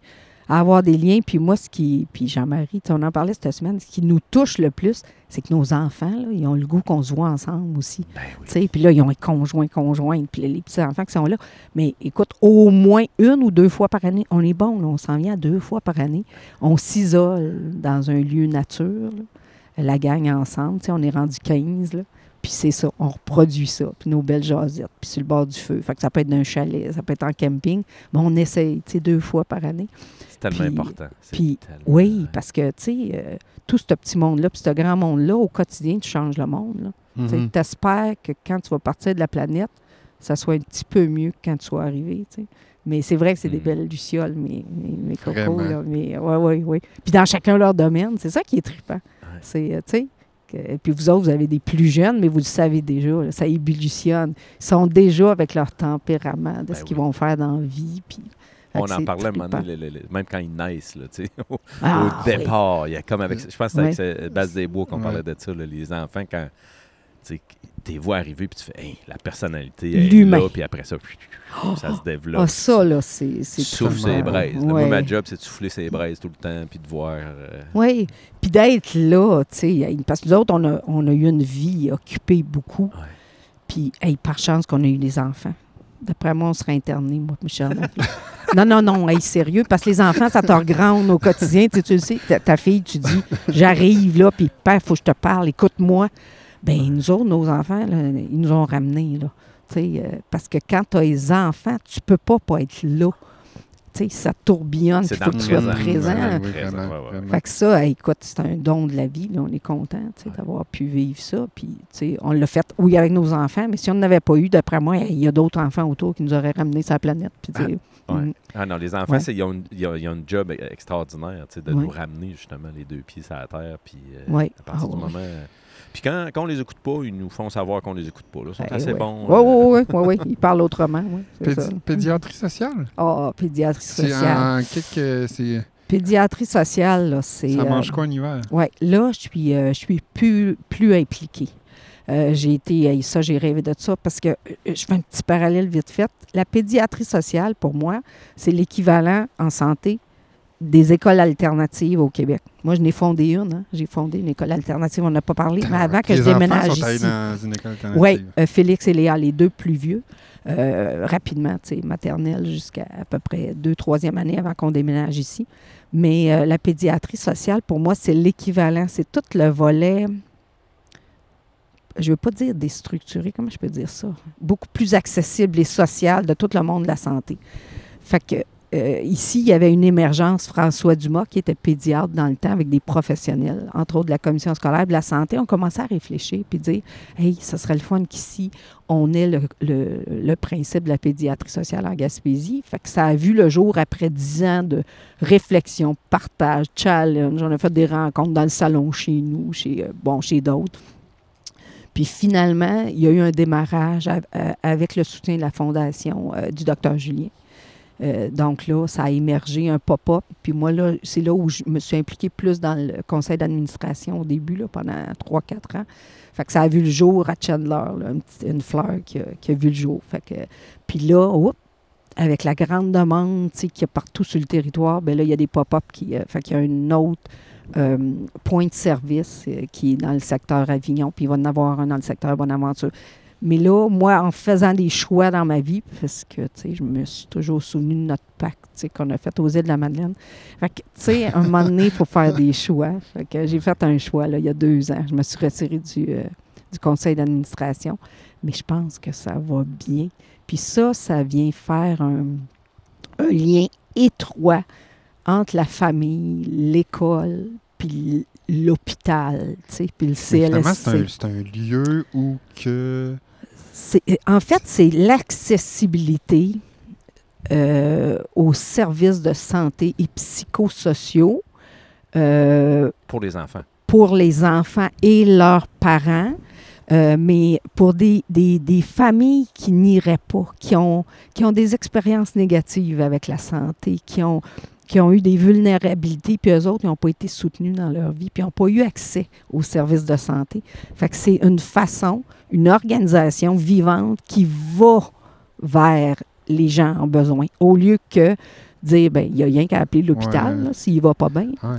à avoir des liens. Puis moi, ce qui, puis Jean-Marie, on en parlait cette semaine, ce qui nous touche le plus, c'est que nos enfants, là, ils ont le goût qu'on se voit ensemble aussi. Ben oui. Tu sais, Puis là, ils ont un conjoint, conjointe, puis les petits-enfants qui sont là. Mais écoute, au moins une ou deux fois par année, on est bon, là, on s'en vient à deux fois par année. On s'isole dans un lieu nature, là, la gang ensemble. tu sais, On est rendu 15, là. Puis c'est ça, on reproduit ça. Puis nos belles jasettes, puis sur le bord du feu. Fait que ça peut être d'un chalet, ça peut être en camping. Mais on essaye, tu sais, deux fois par année. C'est tellement puis- important. C'est puis, tellement- Oui, parce que, tu sais, euh, tout ce petit monde-là, puis ce grand monde-là, au quotidien, tu changes le monde, là. Mhm. Tu espères que quand tu vas partir de la planète, ça soit un petit peu mieux que quand tu sois arrivé. tu sais. Mais c'est vrai que c'est des Mm. belles lucioles, mes, mes, mes cocos. Là, mais, ouais, ouais, ouais. Puis dans chacun leur domaine, c'est ça qui est trippant. Ouais. C'est, euh, tu sais, que- puis vous autres, vous avez des plus jeunes, mais vous le savez déjà, là, ça ébullitionne. Ils sont déjà avec leur tempérament de Ben ce qu'ils oui. vont faire dans la vie. Puis, On en c'est parlait à un moment donné, le- le- même quand ils naissent, là, au, Ah, au oui. départ. Il y a comme avec, je pense que c'était avec Ouais. ce- Base des Bois qu'on parlait de ça, là, les enfants, quand tu vois arriver, puis tu fais, Hey, la personnalité elle est là, puis après ça, ça se développe. Ah, ça, là, c'est, Souffle ses braises. là. Moi, Ouais. ma job, c'est de souffler ses braises tout le temps, puis de voir. euh, Oui, puis d'être là, tu sais, parce que nous autres, on a, on a eu une vie occupée beaucoup. Ouais. Puis, hey, par chance qu'on a eu des enfants. D'après moi, on serait internés, moi, Michel. non, non, non, hey, sérieux, parce que les enfants, ça te regrande au quotidien. Tu sais, tu le sais, ta, ta fille, tu dis, j'arrive là, puis père, faut que je te parle, écoute-moi. Ben nous autres, nos enfants, là, ils nous ont ramenés, là. Tu sais, euh, parce que quand tu as les enfants, tu peux pas pas être là. Tu sais, ça tourbillonne, il faut que tu sois présent. présent. Ouais, oui, Présent, vraiment, ouais, ouais. vraiment. Fait que ça, hey, écoute, c'est un don de la vie. là. on est content tu sais, Ouais. d'avoir pu vivre ça. Puis, tu sais, on l'a fait, oui, avec nos enfants, mais si on n'avait pas eu, d'après moi, il y a d'autres enfants autour qui nous auraient ramenés sur la planète. Puis, tu sais, Ouais. mm, Ah non, les enfants, ils, ont ils ont- ils ont une job extraordinaire, tu sais, de Ouais. nous ramener justement les deux pieds sur la terre. Puis euh, Ouais. à partir Ah du moment. Puis quand, quand on les écoute pas, ils nous font savoir qu'on les écoute pas. Là. Ils sont hey, assez ouais. bons. Oui, euh, oui, oui, oui, ils parlent autrement. Oui, c'est Pédi- ça. pédiatrie sociale? Ah, pédiatrie C'est sociale. c'est- Pédiatrie sociale, là, c'est. Ça euh, mange quoi en hiver? Oui, là, je suis, euh, je suis plus, plus impliquée. Euh, j'ai été, ça, j'ai rêvé de ça parce que euh, je fais un petit parallèle vite fait. La pédiatrie sociale, pour moi, c'est l'équivalent en santé des écoles alternatives au Québec. Moi, je n'ai fondé une. hein. J'ai fondé une école alternative. On n'a pas parlé, mais avant que Les je déménage sont allés ici. dans une école alternative. Oui, Félix et Léa, les deux plus vieux, euh, rapidement, tu sais, maternelle jusqu'à à peu près deux, troisième année avant qu'on déménage ici. Mais euh, la pédiatrie sociale, pour moi, c'est l'équivalent. C'est tout le volet, je ne veux pas dire déstructuré, comment je peux dire ça? Beaucoup plus accessible et social de tout le monde de la santé. Fait que euh, ici, il y avait une émergence, François Dumas, qui était pédiatre dans le temps avec des professionnels, entre autres de la commission scolaire de la santé, on commençait à réfléchir puis dire Hey, ça serait le fun qu'ici, on ait le, principe de la pédiatrie sociale en Gaspésie. Ça a vu le jour après dix ans de réflexion, partage, challenge. On a fait des rencontres dans le salon chez nous, chez, euh, bon, chez d'autres. Puis finalement, il y a eu un démarrage euh, avec le soutien de la fondation du docteur Julien. Euh, donc là, ça a émergé un pop-up. Puis moi, là, c'est là où je me suis impliquée plus dans le conseil d'administration au début, là, pendant 3-4 ans. Fait que ça a vu le jour à Chandler, une, une fleur qui a, vu le jour. Fait que, puis là, oups, avec la grande demande qu'il y a partout sur le territoire, ben là, il y a des pop-up qui. euh, fait qu'il y a un autre euh, point de service qui est dans le secteur Avignon, puis il va en avoir un dans le secteur Bonaventure. Mais là, moi, en faisant des choix dans ma vie, parce que, tu sais, je me suis toujours souvenu de notre pacte, tu sais, qu'on a fait aux îles de la Madeleine. Fait que, tu sais, à un moment donné, il faut faire des choix. Fait que j'ai fait un choix, là, il y a deux ans. Je me suis retirée du, euh, du conseil d'administration. Mais je pense que ça va bien. Puis ça, ça vient faire un, un lien étroit entre la famille, l'école, puis l'hôpital, tu sais, puis le c'est CLSC. un, c'est un lieu où que. En fait, c'est l'accessibilité euh, aux services de santé et psychosociaux euh, Pour les enfants. pour les enfants et leurs parents, euh, mais pour des, des- des familles qui n'iraient pas, qui ont, qui ont des expériences négatives avec la santé, qui ont, qui ont eu des vulnérabilités, puis eux autres, ils n'ont pas été soutenus dans leur vie, puis ils n'ont pas eu accès aux services de santé. Fait que c'est une façon, une organisation vivante qui va vers les gens en besoin, au lieu que dire, ben il n'y a rien qu'à appeler l'hôpital Ouais. s'il ne va pas bien. Ah.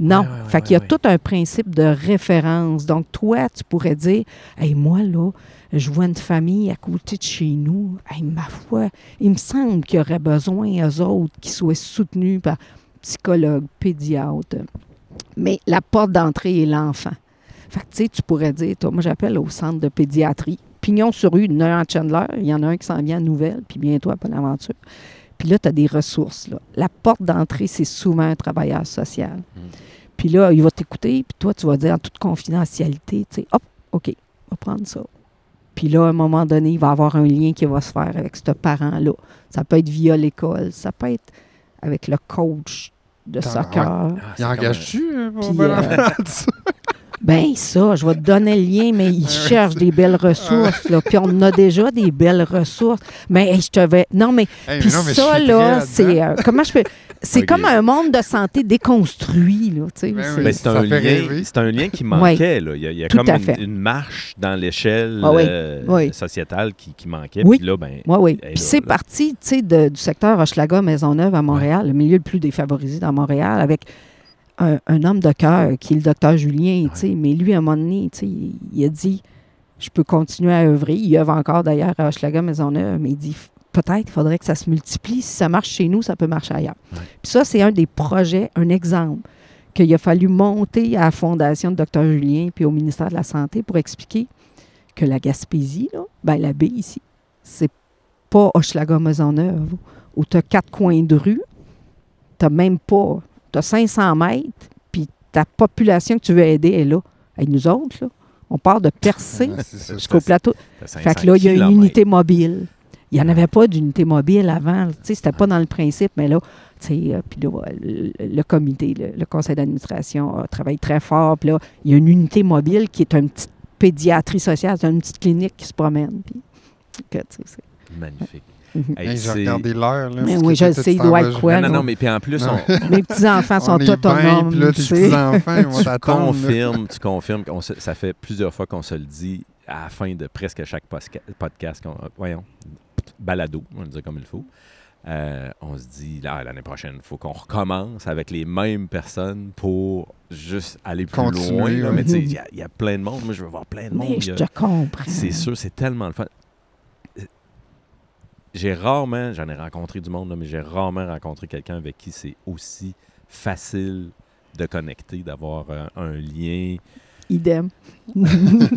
Non. Ouais, ouais, fait qu'il y a tout un principe de référence. Donc, toi, tu pourrais dire Hey, moi, là, je vois une famille à côté de chez nous. Hey, ma foi, il me semble qu'il y aurait besoin, eux autres, qui soient soutenus par psychologue, pédiatre. Mais la porte d'entrée est l'enfant. Fait que, tu sais, tu pourrais dire, toi, moi, j'appelle au centre de pédiatrie. Pignon sur rue, il y en a un à Chandler, il y en a un qui s'en vient à Nouvelle, puis bientôt à Bonaventure. Puis là, tu as des ressources. Là. La porte d'entrée, c'est souvent un travailleur social. Puis là, il va t'écouter, puis toi, tu vas dire en toute confidentialité, tu sais, hop, OK, on va prendre ça. Puis là, à un moment donné, il va y avoir un lien qui va se faire avec ce parent-là. Ça peut être via l'école, ça peut être avec le coach de soccer. Ah, Il engage-tu Ben ça, je vais te donner le lien, mais ils cherchent des belles ressources, là. Puis on en a déjà des belles ressources. Mais hey, je te vais... Non, mais Hey, puis non, mais ça, là, c'est... là-dedans. euh, comment je peux... C'est comme un monde de santé déconstruit, là, tu sais. Ben c'est- oui. Mais c'est Ça un, un lien qui manquait. Là. Il y a, il y a comme une, marche dans l'échelle Ah oui, euh, oui. sociétale qui, qui manquait. Oui. Puis là, ben, Oui, Puis c'est parti, tu sais, du secteur Hochelaga, Maisonneuve à Montréal, le milieu le plus défavorisé dans Montréal, avec un, un homme de cœur qui est le docteur Julien. Mais lui, à un moment donné, il, il a dit, je peux continuer à œuvrer. Il œuvre encore d'ailleurs à Hochelaga, Maisonneuve, mais il dit, peut-être il faudrait que ça se multiplie. Si ça marche chez nous, ça peut marcher ailleurs. Ouais. Puis ça, c'est un des projets, un exemple qu'il a fallu monter à la Fondation de Dr Julien puis au ministère de la Santé pour expliquer que la Gaspésie, là, ben, la baie ici, c'est pas Hochelaga Maisonneuve, où tu as quatre coins de rue, tu même pas, tu as 500 mètres, puis ta population que tu veux aider est là. Avec nous autres, là, on part de ça. jusqu'au plateau. Fait que là, il y a une 500 unité mobile. Il n'y en avait pas d'unité mobile avant. Tu sais, c'était pas dans le principe, mais là, tu sais, euh, puis là, le, le comité, le, le conseil d'administration a travaillé très fort. Puis là, il y a une unité mobile qui est une petite pédiatrie sociale, c'est une petite clinique qui se promène. Que, Magnifique. Mhm. Hey, J'ai regardé l'heure. Mais oui, je sais, il doit être quoi, non, non, mais puis en plus, on, Mes petits-enfants sont autonomes. puis là, tes petits-enfants, ils vont tu t'attendre. confirmes, tu confirmes, ça fait plusieurs fois qu'on se le dit à la fin de presque chaque podcast, voyons, balado, on va le dire comme il faut. Euh, on se dit, là, l'année prochaine, il faut qu'on recommence avec les mêmes personnes pour juste aller plus Continuer, loin. là. Mais tu sais, il y a- il y, a plein de monde. Moi, je veux voir plein de monde. Mais je te comprends. C'est sûr, c'est tellement le fun. J'ai rarement, j'en ai rencontré du monde, là, mais j'ai rarement rencontré quelqu'un avec qui c'est aussi facile de connecter, d'avoir euh, un lien Idem.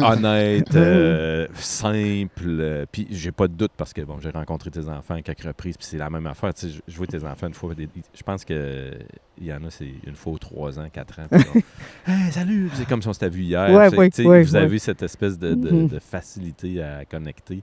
honnête, euh, simple. euh, puis j'ai pas de doute parce que bon, j'ai rencontré tes enfants à quelques reprises, puis c'est la même affaire. Tu sais, je- vois tes enfants une fois. je pense que il y en a, c'est une fois aux trois ans, quatre ans. Hey, salut! C'est comme si on s'était vu hier. Ouais, ouais, vous avez cette espèce de, de- Mhm. de facilité à connecter.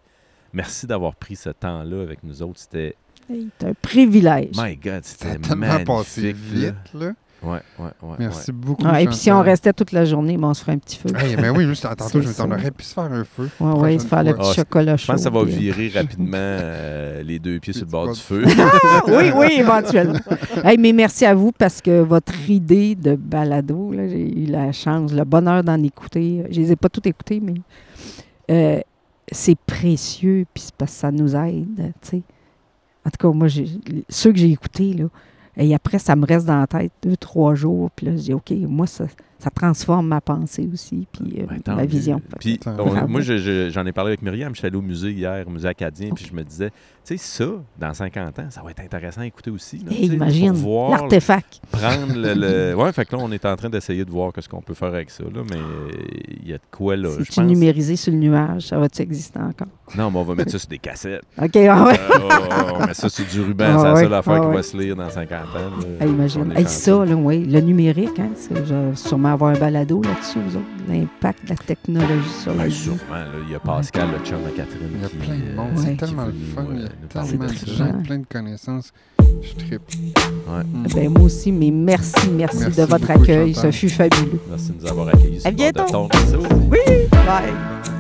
Merci d'avoir pris ce temps-là avec nous autres. C'était, C'est un privilège. my God, c'était tellement magnifique. passé là. vite. Là. Ouais, ouais, ouais. Merci beaucoup. Ah, et puis si on restait toute la journée, ben, on se ferait un petit feu. Hey, ben oui, juste tantôt, je me on aurait pu se faire un feu. Ouais, prochaine se faire le petit Ah, chocolat Je chaud. pense que ça va puis, euh, virer rapidement euh, les deux pieds sur le bord du feu. Ah, oui, oui, éventuellement. Hey, mais merci à vous parce que votre idée de balado, là, j'ai eu la chance, le bonheur d'en écouter. Je les ai pas toutes écoutées, mais euh, c'est précieux, puis c'est parce que ça nous aide, tu sais. En tout cas, moi, j'ai- ceux que j'ai écoutés, là, et après, ça me reste dans la tête deux, trois jours. Puis là, je dis, OK, moi, ça, ça transforme ma pensée aussi, puis euh, Ben, ma vision. Puis, moi, je- je- j'en ai parlé avec Myriam. Je suis allé au musée hier, au musée acadien, puis je me disais, tu sais, ça, dans 50 ans, ça va être intéressant à écouter aussi. là, tu imagine, l'artefact. prendre le, le- Ouais, fait que là, on est en train d'essayer de voir ce qu'on peut faire avec ça, là, mais il y a de quoi, là, je C'est-tu pense. numérisé sur le nuage? Ça va-tu exister encore? Non, mais on va mettre ça sur des cassettes. OK, ah ouais. Euh, on met ça sur du ruban, Ah c'est la ouais, seule affaire ah qui ouais. va se lire dans 50 ans. là. Ah, imagine. On Hey, ça, là, oui, le numérique, hein, sûrement avoir un balado là-dessus, vous autres, l'impact de la technologie sur la Ben, vie. sûrement, là, il y a Pascal, le chum à Catherine. Il y a qui, plein de euh, monde. Ouais. C'est tellement le fun. Euh, nous parler de ça. gens, plein de connaissances. Je trippe. Ouais. Mm. Ben, moi aussi, mais merci, merci, Merci de votre beaucoup, accueil. Ça fut fabuleux. Merci de nous avoir accueillis. À bientôt. réseau. Bye!